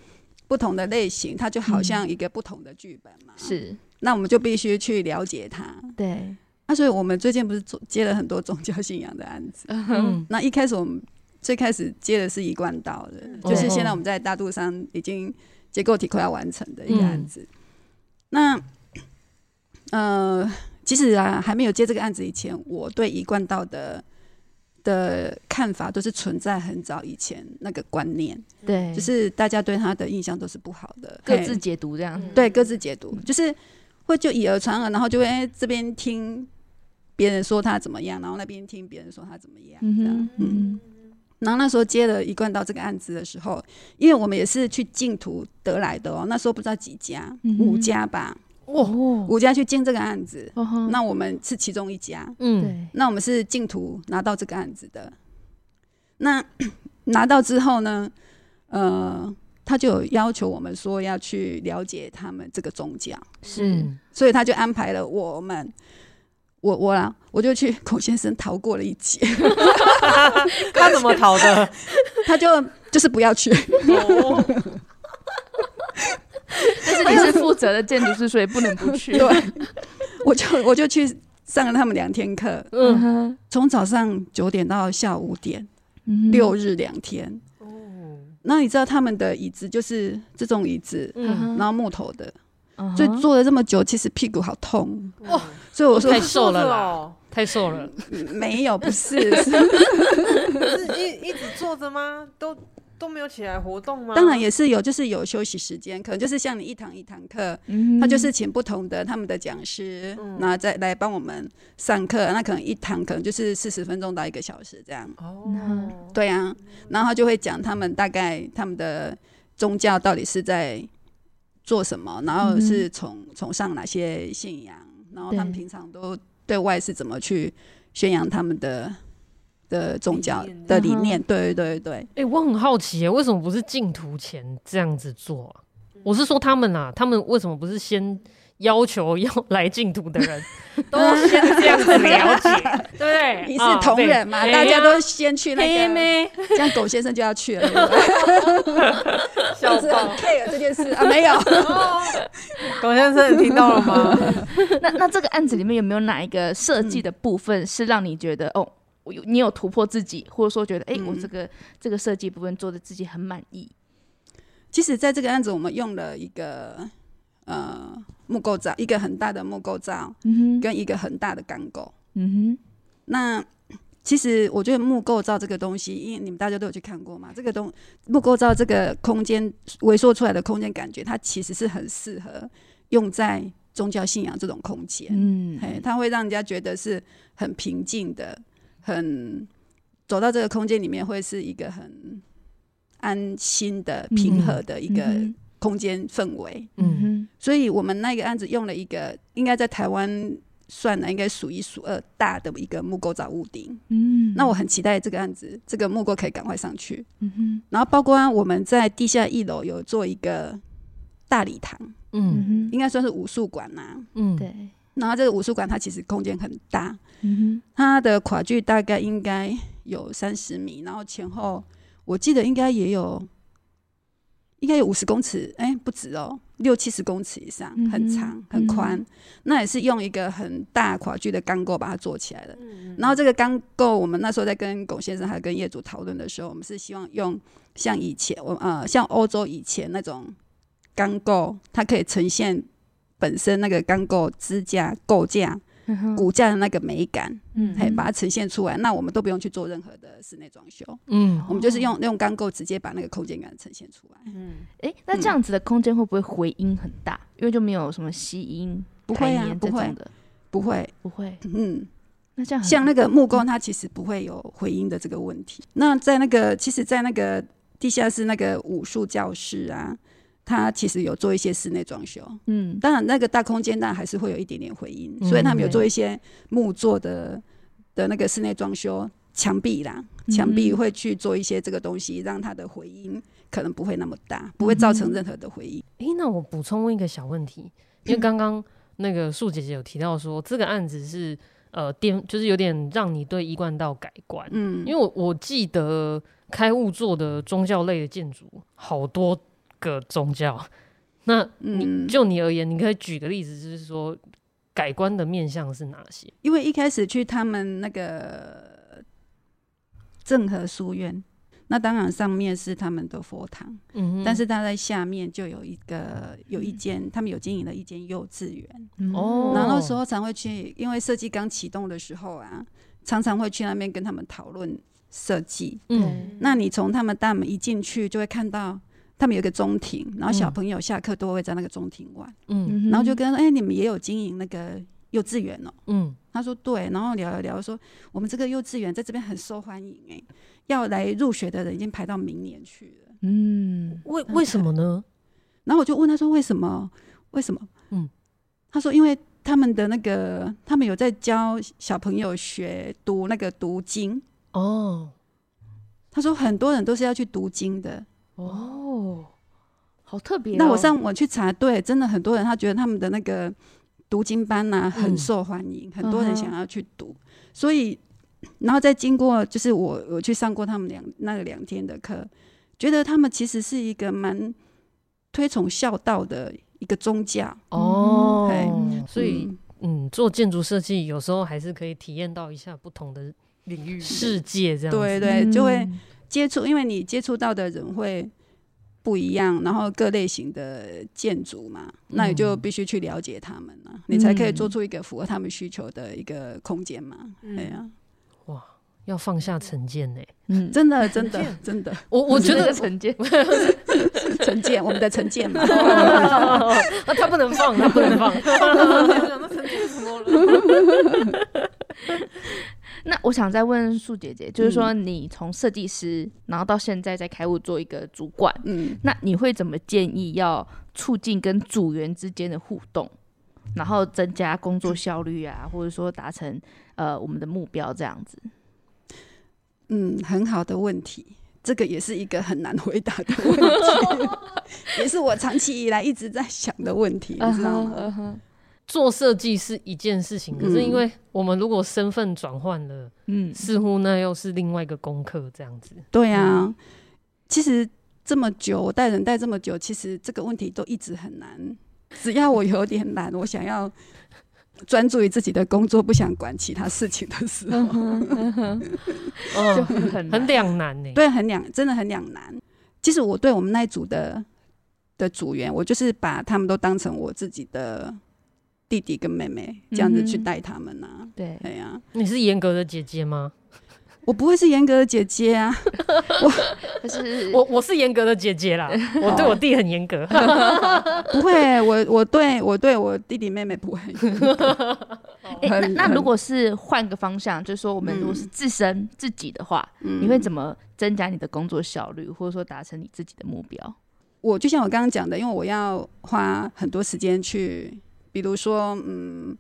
不同的类型，它就好像一个不同的剧本嘛。是，那我们就必须去了解它。对，那、啊、所以我们最近不是做接了很多宗教信仰的案子。嗯，那一开始我们最开始接的是一贯道的，嗯、就是现在我们在大肚山已经结构体快要完成的一个案子。嗯、那呃，其实啊，还没有接这个案子以前，我对一贯道的的看法都是存在很早以前那个观念，对，就是大家对他的印象都是不好的，各自解读这样，对，各自解读，就是会就以讹传讹，然后就会哎这边听。别人说他怎么样，然后那边听别人说他怎么样，这样，嗯，然后那时候接了一贯道这个案子的时候，因为我们也是去净土得来的哦，那时候不知道几家，五家吧，哦，五家去竞这个案子，那我们是其中一家，嗯，那我们是净土拿到这个案子的，那 拿到之后呢，呃，他就有要求我们说要去了解他们这个宗教，是，所以他就安排了我们。我我啦，我就去孔先生逃过了一劫。他怎么逃的？他就就是不要去。但是你是负责的建筑师，所以不能不去。对，我就我就去上了他们两天课。嗯哼，从早上九点到下午五点，六日两天。哦，那你知道他们的椅子就是这种椅子，嗯然后木头的。所以坐了这么久，其实屁股好痛哦。所以我说太瘦了啦，太瘦了。没有，不是，是一一直坐着吗？都都没有起来活动吗？当然也是有，就是有休息时间，可能就是像你一堂一堂课，他就是请不同的他们的讲师，那再来帮我们上课。那可能一堂可能就是四十分钟到一个小时这样。哦，对啊，然后他就会讲他们大概他们的宗教到底是在。做什么？然后是崇崇尚哪些信仰？然后他们平常都对外是怎么去宣扬他们的的宗教的理念？对对对对。哎、欸，我很好奇，为什么不是净土前这样子做啊？我是说他们啊，他们为什么不是先？要求要来净土的人 都先这样子了解，对不对？一视同仁嘛，大家都先去那个，这样狗先生就要去了，小子 很 care 这件事啊，没有。狗先生，你听到了吗？那那这个案子里面有没有哪一个设计的部分是让你觉得哦，我有你有突破自己，或者说觉得哎，我这个这个设计部分做的自己很满意？其实，在这个案子，我们用了一个。呃，木构造一个很大的木构造，跟一个很大的钢构。嗯哼，那其实我觉得木构造这个东西，因为你们大家都有去看过嘛，这个东木构造这个空间萎缩出来的空间，感觉它其实是很适合用在宗教信仰这种空间。嗯，嘿，它会让人家觉得是很平静的，很走到这个空间里面会是一个很安心的、平和的一个。空间氛围，嗯哼，所以我们那个案子用了一个，应该在台湾算了，应该数一数二大的一个木构造屋顶，嗯，那我很期待这个案子，这个木构可以赶快上去，嗯哼，然后包括我们在地下一楼有做一个大礼堂，嗯。哼，应该算是武术馆呐，嗯，对，然后这个武术馆它其实空间很大，嗯哼，它的跨距大概应该有三十米，然后前后我记得应该也有。应该有五十公尺，哎、欸，不止哦，六七十公尺以上，很长很宽。嗯、那也是用一个很大跨距的钢构把它做起来的。嗯、然后这个钢构，我们那时候在跟龚先生还有跟业主讨论的时候，我们是希望用像以前我呃像欧洲以前那种钢构，它可以呈现本身那个钢构支架构架。骨架的那个美感，嗯，嘿，把它呈现出来，那我们都不用去做任何的室内装修，嗯，我们就是用用钢构直接把那个空间感呈现出来，嗯，哎、欸，那这样子的空间会不会回音很大？因为就没有什么吸音，不会啊，不会的，不会，不会，嗯，那这样像那个木工，它其实不会有回音的这个问题。那在那个，其实，在那个地下室那个武术教室啊。他其实有做一些室内装修，嗯，当然那个大空间当然还是会有一点点回音，嗯、所以他们有做一些木做的的那个室内装修，墙壁啦，墙壁会去做一些这个东西，让它的回音可能不会那么大，不会造成任何的回音。诶、嗯欸，那我补充问一个小问题，因为刚刚那个树姐姐有提到说，这个案子是呃颠，就是有点让你对一贯道改观，嗯，因为我我记得开悟做的宗教类的建筑好多。个宗教，那你就你而言，你可以举个例子，就是说改观的面向是哪些？因为一开始去他们那个郑和书院，那当然上面是他们的佛堂，嗯，但是他在下面就有一个有一间，他们有经营了一间幼稚园，哦，然后那时候常会去，因为设计刚启动的时候啊，常常会去那边跟他们讨论设计，嗯，那你从他们大门一进去就会看到。他们有个中庭，然后小朋友下课都会在那个中庭玩，嗯，然后就跟他说：“哎、欸，你们也有经营那个幼稚园哦、喔？”嗯，他说：“对。”然后聊一聊说：“我们这个幼稚园在这边很受欢迎、欸，哎，要来入学的人已经排到明年去了。”嗯，为为什么呢？然后我就问他说：“为什么？为什么？”嗯，他说：“因为他们的那个，他们有在教小朋友学读那个读经哦。”他说：“很多人都是要去读经的。”哦，好特别、哦。那我上网去查，对，真的很多人他觉得他们的那个读经班呐、啊、很受欢迎，嗯、很多人想要去读。嗯、所以，然后再经过，就是我我去上过他们两那个两天的课，觉得他们其实是一个蛮推崇孝道的一个宗教。哦，对，所以嗯，做建筑设计有时候还是可以体验到一下不同的领域世界，这样子对对，就会。接触，因为你接触到的人会不一样，然后各类型的建筑嘛，嗯、那你就必须去了解他们了，嗯、你才可以做出一个符合他们需求的一个空间嘛。嗯、对呀、啊，哇，要放下成见呢，嗯，真的，真的，真的，我我觉得成见，成见，我们的成见嘛，那他不能放，他不能放，那成见什么了？那我想再问素姐姐，就是说你从设计师，然后到现在在开悟做一个主管，嗯，那你会怎么建议要促进跟组员之间的互动，然后增加工作效率啊，或者说达成呃我们的目标这样子？嗯，很好的问题，这个也是一个很难回答的问题，也是我长期以来一直在想的问题，你知道吗？Uh huh, uh huh. 做设计是一件事情，可是因为我们如果身份转换了，嗯，似乎那又是另外一个功课，这样子。对啊，嗯、其实这么久，我带人带这么久，其实这个问题都一直很难。只要我有点懒，我想要专注于自己的工作，不想管其他事情的时候，就很很两难呢。对，很两，真的很两难。其实我对我们那一组的的组员，我就是把他们都当成我自己的。弟弟跟妹妹这样子去带他们呐、啊，嗯、对，对呀、啊。你是严格的姐姐吗？我不会是严格的姐姐啊，我可是我我是严格的姐姐啦，我对我弟很严格。不会，我我对我对我弟弟妹妹不会。欸、那那如果是换个方向，就是说我们如果是自身自己的话，嗯、你会怎么增加你的工作效率，或者说达成你自己的目标？我就像我刚刚讲的，因为我要花很多时间去。比如说，嗯，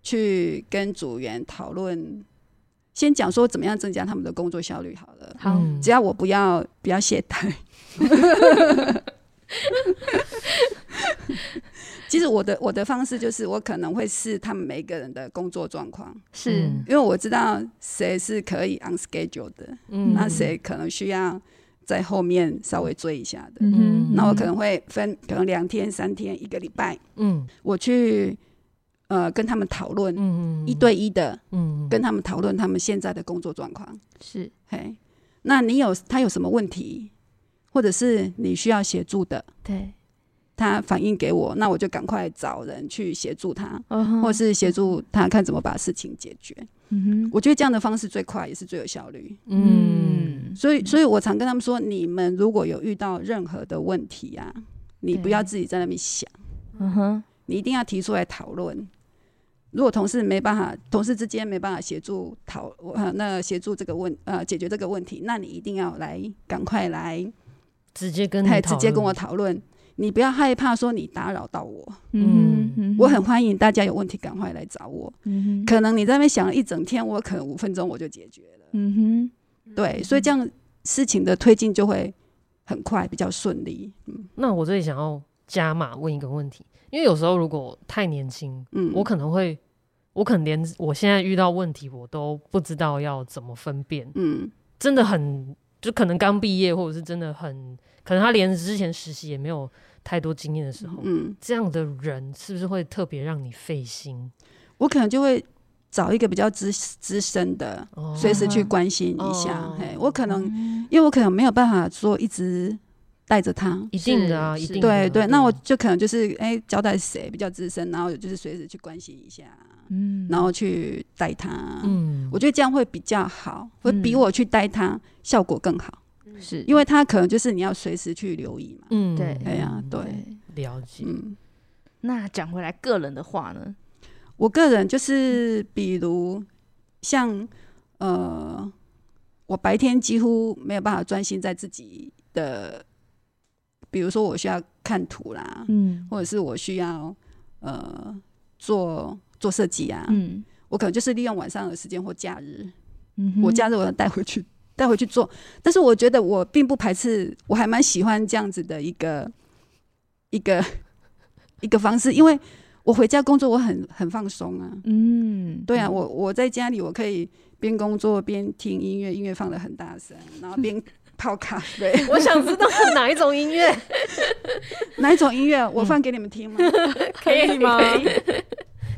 去跟组员讨论，先讲说怎么样增加他们的工作效率好了。好，只要我不要不要懈怠。其实我的我的方式就是，我可能会试他们每个人的工作状况，是。因为我知道谁是可以 on schedule 的，嗯，那谁可能需要在后面稍微追一下的，嗯哼，那我可能会分，可能两天、三天、一个礼拜，嗯，我去呃跟他们讨论，嗯一对一的，嗯，跟他们讨论他们现在的工作状况，是，嘿，那你有他有什么问题，或者是你需要协助的，对，他反映给我，那我就赶快找人去协助他，嗯、或是协助他看怎么把事情解决。嗯哼，我觉得这样的方式最快，也是最有效率。嗯，所以，所以我常跟他们说，你们如果有遇到任何的问题啊，你不要自己在那边想，嗯哼，你一定要提出来讨论。如果同事没办法，同事之间没办法协助讨，呃，那协助这个问，呃，解决这个问题，那你一定要来，赶快来，直接跟他，直接跟我讨论。你不要害怕说你打扰到我，嗯，我很欢迎大家有问题赶快来找我，嗯，可能你在那边想了一整天，我可能五分钟我就解决了，嗯哼，对，所以这样事情的推进就会很快，比较顺利。嗯，那我这里想要加码问一个问题，因为有时候如果太年轻，嗯，我可能会，我可能连我现在遇到问题我都不知道要怎么分辨，嗯，真的很。就可能刚毕业，或者是真的很可能他连之前实习也没有太多经验的时候，嗯，这样的人是不是会特别让你费心？我可能就会找一个比较资资深的，随时去关心一下。哦、嘿，我可能、嗯、因为我可能没有办法说一直带着他，一定的啊，一定的对对。那我就可能就是哎、欸，交代谁比较资深，然后就是随时去关心一下。嗯，然后去带他，嗯，我觉得这样会比较好，会比我去带他效果更好，是。因为他可能就是你要随时去留意嘛，嗯，对，哎呀，对，了解。嗯，那讲回来个人的话呢，我个人就是比如像呃，我白天几乎没有办法专心在自己的，比如说我需要看图啦，嗯，或者是我需要呃做。做设计啊，嗯，我可能就是利用晚上的时间或假日，嗯，我假日我要带回去带回去做。但是我觉得我并不排斥，我还蛮喜欢这样子的一个一个一个方式，因为我回家工作我很很放松啊，嗯，对啊，我我在家里我可以边工作边听音乐，音乐放的很大声，然后边泡咖啡。我想知道是哪一种音乐，哪一种音乐，我放给你们听吗？可以吗？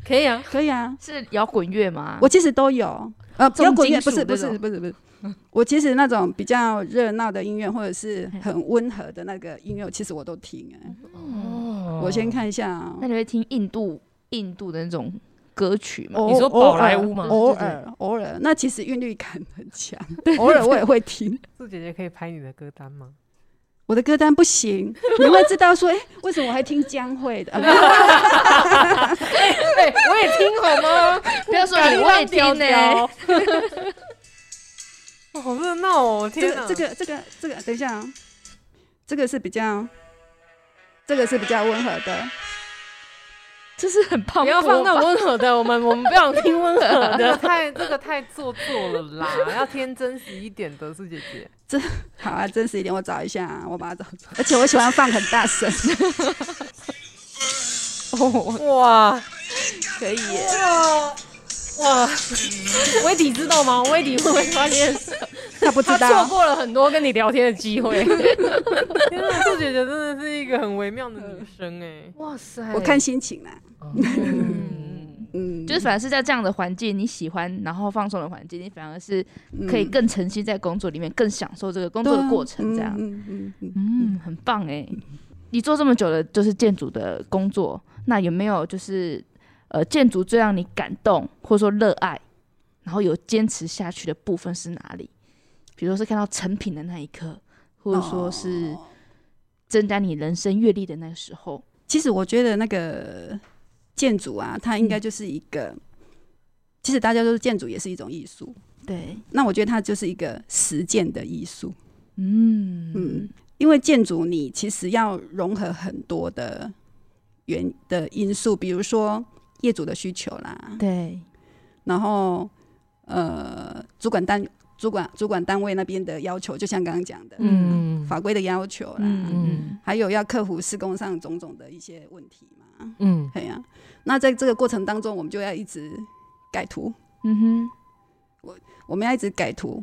可以啊，可以啊，是摇滚乐吗？我其实都有，呃，摇滚乐不是不是不是不是，我其实那种比较热闹的音乐或者是很温和的那个音乐，其实我都听哎。哦，我先看一下，那你会听印度印度的那种歌曲吗？你说宝莱坞吗？偶尔偶尔，那其实韵律感很强，偶尔我也会听。素姐姐可以拍你的歌单吗？我的歌单不行，你会知道说，哎、欸，为什么我还听江蕙的？对，我也听好吗？不要说你，我也听呢。哇，好热闹哦！天哪，这个、这个、这个、等一下啊，这个是比较，这个是比较温和的。这是很胖，不要放那么温和的，我们我们不想听温和的，太这个太做作了啦，要天真实一点的，是姐姐。这 好啊，真实一点，我找一下，我把它找出来。而且我喜欢放很大声。哇，可以耶！哇，威迪知道吗？威迪会不会发现他不知道？错过了很多跟你聊天的机会。天哪，素姐姐真的是一个很微妙的女生哎！哇塞，我看心情啦。嗯嗯，就是反而是在这样的环境，你喜欢然后放松的环境，你反而是可以更沉浸在工作里面，更享受这个工作的过程。这样，嗯嗯嗯，很棒哎！你做这么久的就是建筑的工作，那有没有就是？呃，建筑最让你感动或者说热爱，然后有坚持下去的部分是哪里？比如说是看到成品的那一刻，或者说是增加你人生阅历的那个时候。其实我觉得那个建筑啊，它应该就是一个，嗯、其实大家都是建筑也是一种艺术。对，那我觉得它就是一个实践的艺术。嗯嗯，因为建筑你其实要融合很多的原的因素，比如说。业主的需求啦，对，然后呃，主管单主管主管单位那边的要求，就像刚刚讲的，嗯，法规的要求啦，嗯，还有要克服施工上种种的一些问题嘛，嗯，对呀。那在这个过程当中，我们就要一直改图，嗯哼，我我们要一直改图、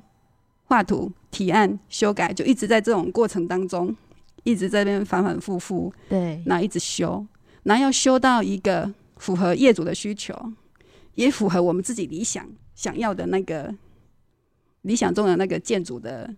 画图、提案、修改，就一直在这种过程当中，一直在那边反反复复，对，然后一直修，然后要修到一个。符合业主的需求，也符合我们自己理想想要的那个理想中的那个建筑的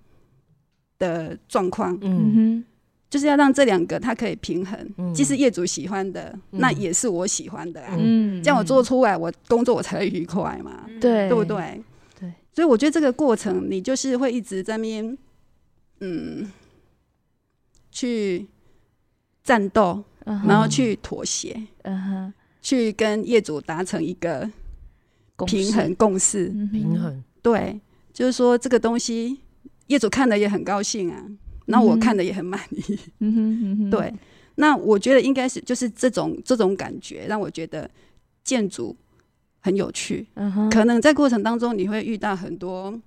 的状况。嗯哼，就是要让这两个它可以平衡，嗯、既是业主喜欢的，嗯、那也是我喜欢的啊。嗯，这样我做出来，我工作我才会愉快嘛。对，对不对？对。所以我觉得这个过程，你就是会一直在面，嗯，去战斗，然后去妥协。嗯哼。去跟业主达成一个平衡共识，平衡对，就是说这个东西业主看的也很高兴啊，那我看的也很满意，嗯哼嗯哼，对，那我觉得应该是就是这种这种感觉让我觉得建筑很有趣，嗯哼，可能在过程当中你会遇到很多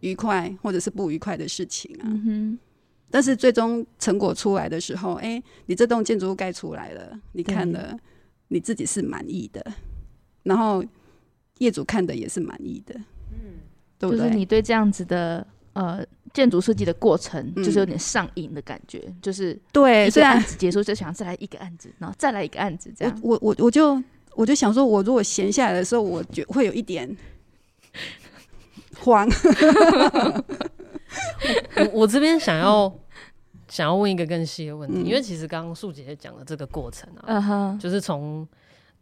愉快或者是不愉快的事情啊，嗯哼，但是最终成果出来的时候，哎，你这栋建筑物盖出来了，你看了。你自己是满意的，然后业主看的也是满意的，嗯，对不对？就是你对这样子的呃建筑设计的过程就是有点上瘾的感觉，嗯、就是对，一个案子结束就想再来一个案子，然后再来一个案子，这样。我我我就我就想说，我如果闲下来的时候，我就会有一点慌。我我这边想要、嗯、想要问一个更细的问题，嗯、因为其实刚刚素姐姐讲的这个过程啊，uh huh. 就是从。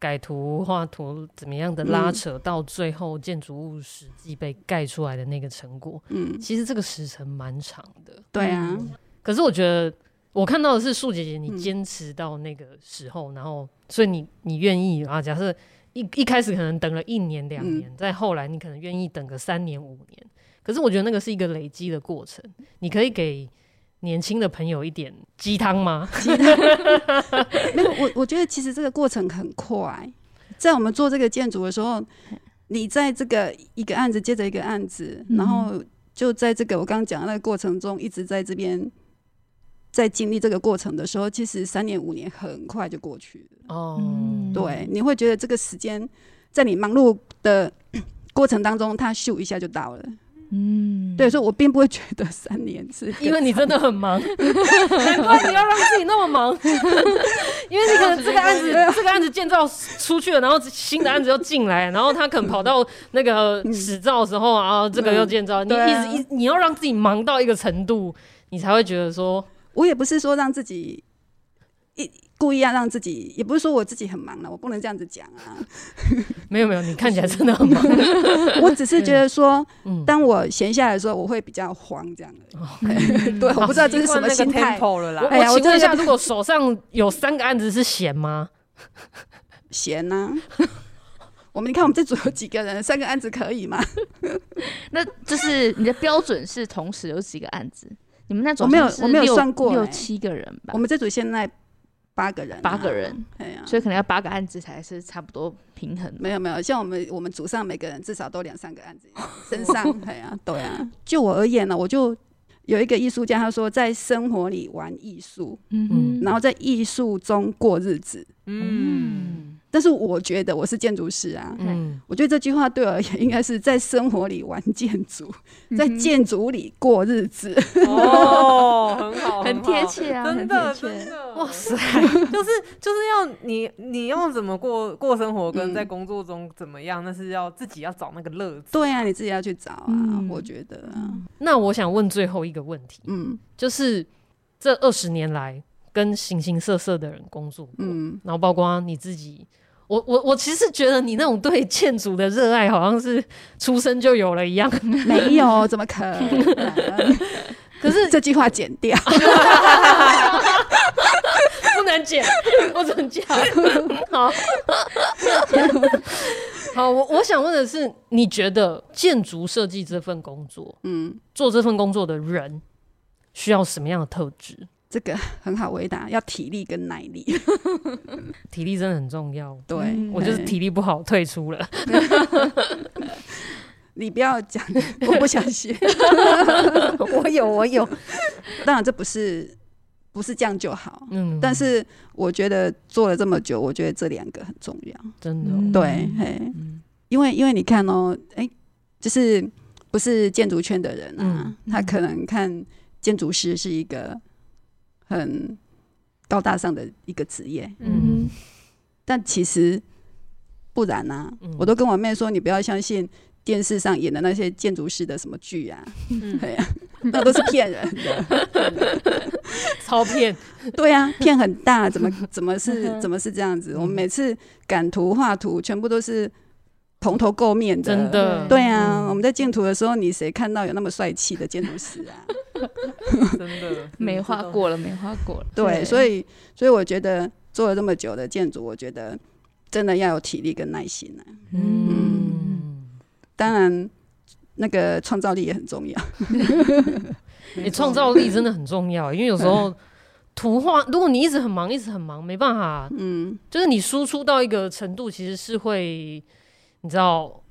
改图、画图怎么样的拉扯，到最后建筑物实际被盖出来的那个成果，嗯，其实这个时程蛮长的。对啊，可是我觉得我看到的是素姐姐，你坚持到那个时候，嗯、然后所以你你愿意啊？假设一一开始可能等了一年两年，嗯、再后来你可能愿意等个三年五年，可是我觉得那个是一个累积的过程，你可以给。年轻的朋友一点鸡汤吗？鸡汤？没有，我我觉得其实这个过程很快。在我们做这个建筑的时候，你在这个一个案子接着一个案子，然后就在这个我刚刚讲的那个过程中，一直在这边在经历这个过程的时候，其实三年五年很快就过去了。哦，对，你会觉得这个时间在你忙碌的 过程当中，它咻一下就到了。嗯，对，所以我并不会觉得三年是，因为你真的很忙，难怪你要让自己那么忙，因为你可能这个案子这个案子建造出去了，然后新的案子又进来，然后他可能跑到那个使照的时候啊，这个又建造，你一直一你要让自己忙到一个程度，你才会觉得说，我也不是说让自己一。故意要让自己，也不是说我自己很忙了，我不能这样子讲啊。没有没有，你看起来真的很忙。我只是觉得说，嗯、当我闲下来的时候，我会比较慌这样的。嗯、对，我不知道这是什么心态。哎呀，我请问一下，如果手上有三个案子是闲吗？闲呢、啊？我们你看，我们这组有几个人？三个案子可以吗？那就是你的标准是同时有几个案子？你们那组我没有，我没有算过，六七个人吧？我们这组现在。八个人，八个人，对啊，所以可能要八个案子才是差不多平衡。没有没有，像我们我们组上每个人至少都两三个案子 身上，对啊，对啊。就我而言呢，我就有一个艺术家，他说在生活里玩艺术，嗯哼，然后在艺术中过日子，嗯。但是我觉得我是建筑师啊，嗯，我觉得这句话对我而言应该是在生活里玩建筑，在建筑里过日子。哦，很好，很贴切啊，真的，真的，哇塞，就是就是要你你要怎么过过生活，跟在工作中怎么样，那是要自己要找那个乐子。对啊，你自己要去找啊，我觉得。那我想问最后一个问题，嗯，就是这二十年来跟形形色色的人工作过，嗯，然后包括你自己。我我我其实觉得你那种对建筑的热爱，好像是出生就有了一样。没有，怎么可能？可是这句话剪掉，不能剪，我怎么讲？好，好，我我想问的是，你觉得建筑设计这份工作，嗯，做这份工作的人需要什么样的特质？这个很好回答，要体力跟耐力。体力真的很重要。对，我就是体力不好，退出了。你不要讲，我不想学。我有，我有。当然，这不是不是这样就好。嗯。但是我觉得做了这么久，我觉得这两个很重要。真的。对，嘿，因为因为你看哦，哎，就是不是建筑圈的人啊，他可能看建筑师是一个。很高大上的一个职业，嗯，但其实不然啊。嗯、我都跟我妹说，你不要相信电视上演的那些建筑师的什么剧啊，嗯、对呀、啊，那都是骗人的，超骗。对呀、啊，骗很大，怎么怎么是 怎么是这样子？嗯、我们每次赶图画图，全部都是。蓬头垢面的，真的，对啊，嗯、我们在建图的时候，你谁看到有那么帅气的建筑师啊？真的 没话过了，没话过了。对，对所以，所以我觉得做了这么久的建筑，我觉得真的要有体力跟耐心啊。嗯，嗯，当然，那个创造力也很重要。你创造力真的很重要，因为有时候图画，如果你一直很忙，一直很忙，没办法，嗯，就是你输出到一个程度，其实是会。你知道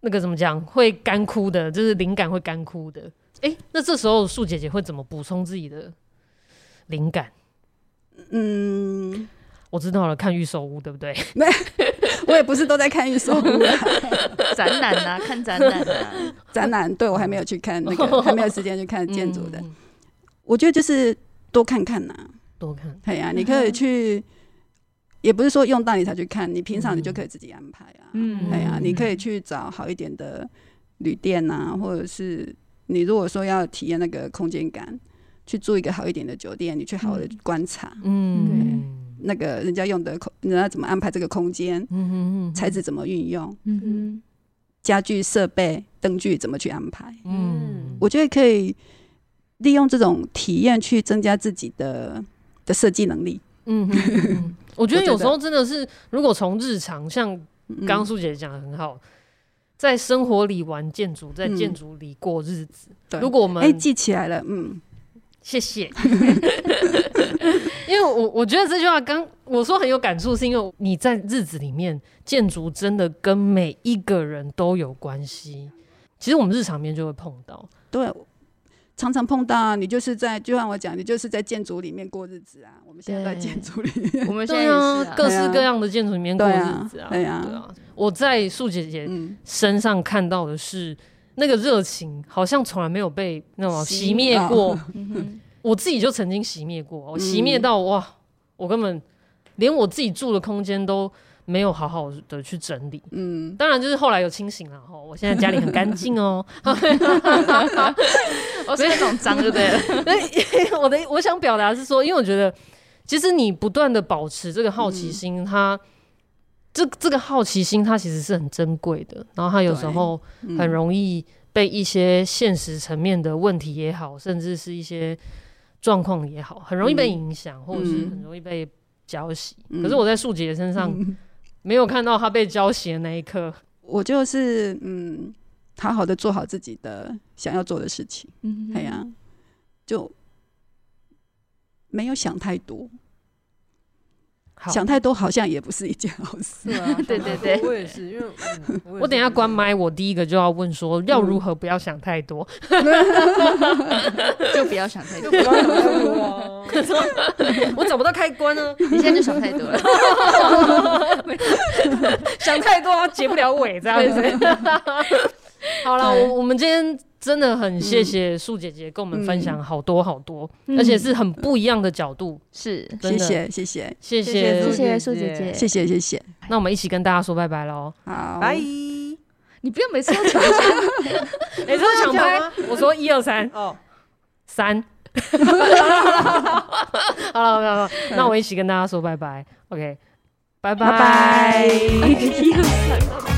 那个怎么讲会干枯的，就是灵感会干枯的。哎、欸，那这时候树姐姐会怎么补充自己的灵感？嗯，我知道了，看预售屋，对不对？没 我也不是都在看预售屋啊，展览啊，看展览啊，展览。对，我还没有去看那个，还没有时间去看建筑的。我觉得就是多看看呐，多看。对呀，你可以去，也不是说用到你才去看，你平常你就可以自己安排啊。嗯，对呀，你可以去找好一点的旅店啊，或者是你如果说要体验那个空间感，去住一个好一点的酒店，你去好好的观察。嗯。那个人家用的空，人家怎么安排这个空间？材质怎么运用？嗯哼，家具设备灯具怎么去安排？嗯，我觉得可以利用这种体验去增加自己的的设计能力。嗯哼，我觉得有时候真的是，如果从日常，像刚刚素姐讲的很好，在生活里玩建筑，在建筑里过日子。如果我们哎记起来了，嗯。谢谢，因为我我觉得这句话刚我说很有感触，是因为你在日子里面，建筑真的跟每一个人都有关系。其实我们日常面就会碰到，对，常常碰到。你就是在，就像我讲，你就是在建筑里面过日子啊。我们现在在建筑里面，我们现在啊，各式各样的建筑里面过日子啊。对啊，对啊。我在素姐姐身上看到的是。那个热情好像从来没有被那种熄灭过，我自己就曾经熄灭过，我熄灭到哇，我根本连我自己住的空间都没有好好的去整理。嗯，当然就是后来有清醒了哈，我现在家里很干净哦。我是那种脏对不对？我的我想表达是说，因为我觉得其实你不断的保持这个好奇心，它。这这个好奇心，它其实是很珍贵的。然后它有时候很容易被一些现实层面的问题也好，甚至是一些状况也好，很容易被影响，或者是很容易被浇熄。可是我在树姐身上 没有看到她被浇熄的那一刻。我就是嗯，好好的做好自己的想要做的事情。嗯，哎呀，就没有想太多。想太多好像也不是一件好事。啊，对对对，我也是，因为我等一下关麦，我第一个就要问说，要如何 不要想太多？就不要想太多，我找不到开关呢。你现在就想太多了，想太多结不了尾，这样子。好了，我我们今天真的很谢谢素姐姐跟我们分享好多好多，而且是很不一样的角度。是，谢谢谢谢谢谢谢谢素姐姐，谢谢谢谢。那我们一起跟大家说拜拜喽！好，拜。你不要每次都抢拍，每次都抢拍。我说一二三，哦，三。好了好了，那我一起跟大家说拜拜。OK，拜拜。一二三。